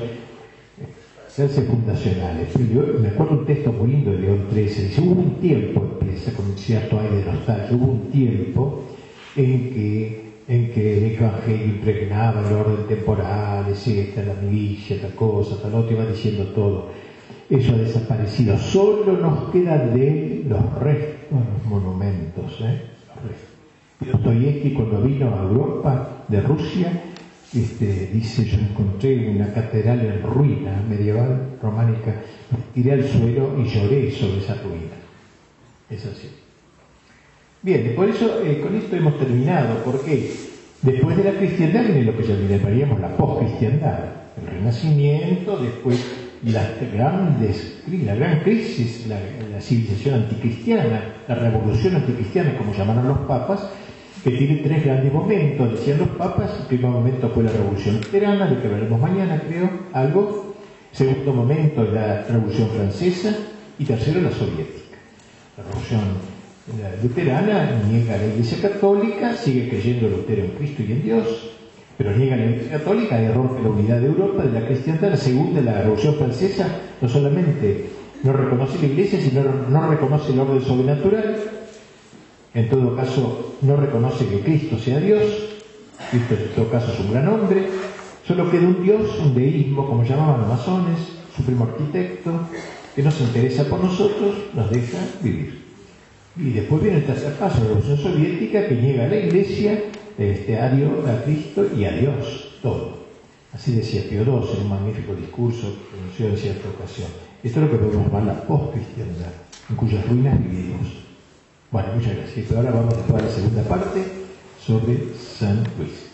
hacerse fundacionales. Yo me acuerdo un texto muy lindo de León XIII, dice, hubo un tiempo, empieza con un cierto aire de nostalgia, hubo un tiempo en que, en que el Evangelio impregnaba el orden temporal, etc., la milicia, tal cosa, tal otro, iba diciendo todo. Eso ha desaparecido. Solo nos quedan de los restos, los monumentos, ¿eh? los restos. Cuando vino a Europa de Rusia, este, dice, yo encontré una catedral en ruina medieval, románica, tiré al suelo y lloré sobre esa ruina. Es así. Bien, por eso eh, con esto hemos terminado, porque después de la cristiandad viene lo que llamaríamos la post-cristiandad, el renacimiento, después las grandes, la gran crisis, la, la civilización anticristiana, la revolución anticristiana, como llamaron los papas, que tiene tres grandes momentos, decían los papas, el primer momento fue la revolución luterana, de que veremos mañana creo, algo, segundo momento la revolución francesa y tercero la soviética. La revolución luterana niega la iglesia católica, sigue creyendo Lutero en Cristo y en Dios, pero niega la iglesia católica y rompe la unidad de Europa, de la cristiandad. La segunda, la revolución francesa, no solamente no reconoce la iglesia, sino no reconoce el orden sobrenatural, en todo caso, no reconoce que Cristo sea Dios, Cristo en todo caso es un gran hombre, solo queda un Dios, un deísmo, como llamaban los masones, supremo arquitecto, que nos interesa por nosotros, nos deja vivir. Y después viene el tercer paso, la Revolución Soviética, que niega a la Iglesia, este, a Dios, a Cristo y a Dios, todo. Así decía Teodoro en un magnífico discurso que pronunció en cierta ocasión. Esto es lo que podemos llamar la post-cristiandad, en cuyas ruinas vivimos. Bueno, muchas gracias. Ahora vamos a la segunda parte sobre San Luis.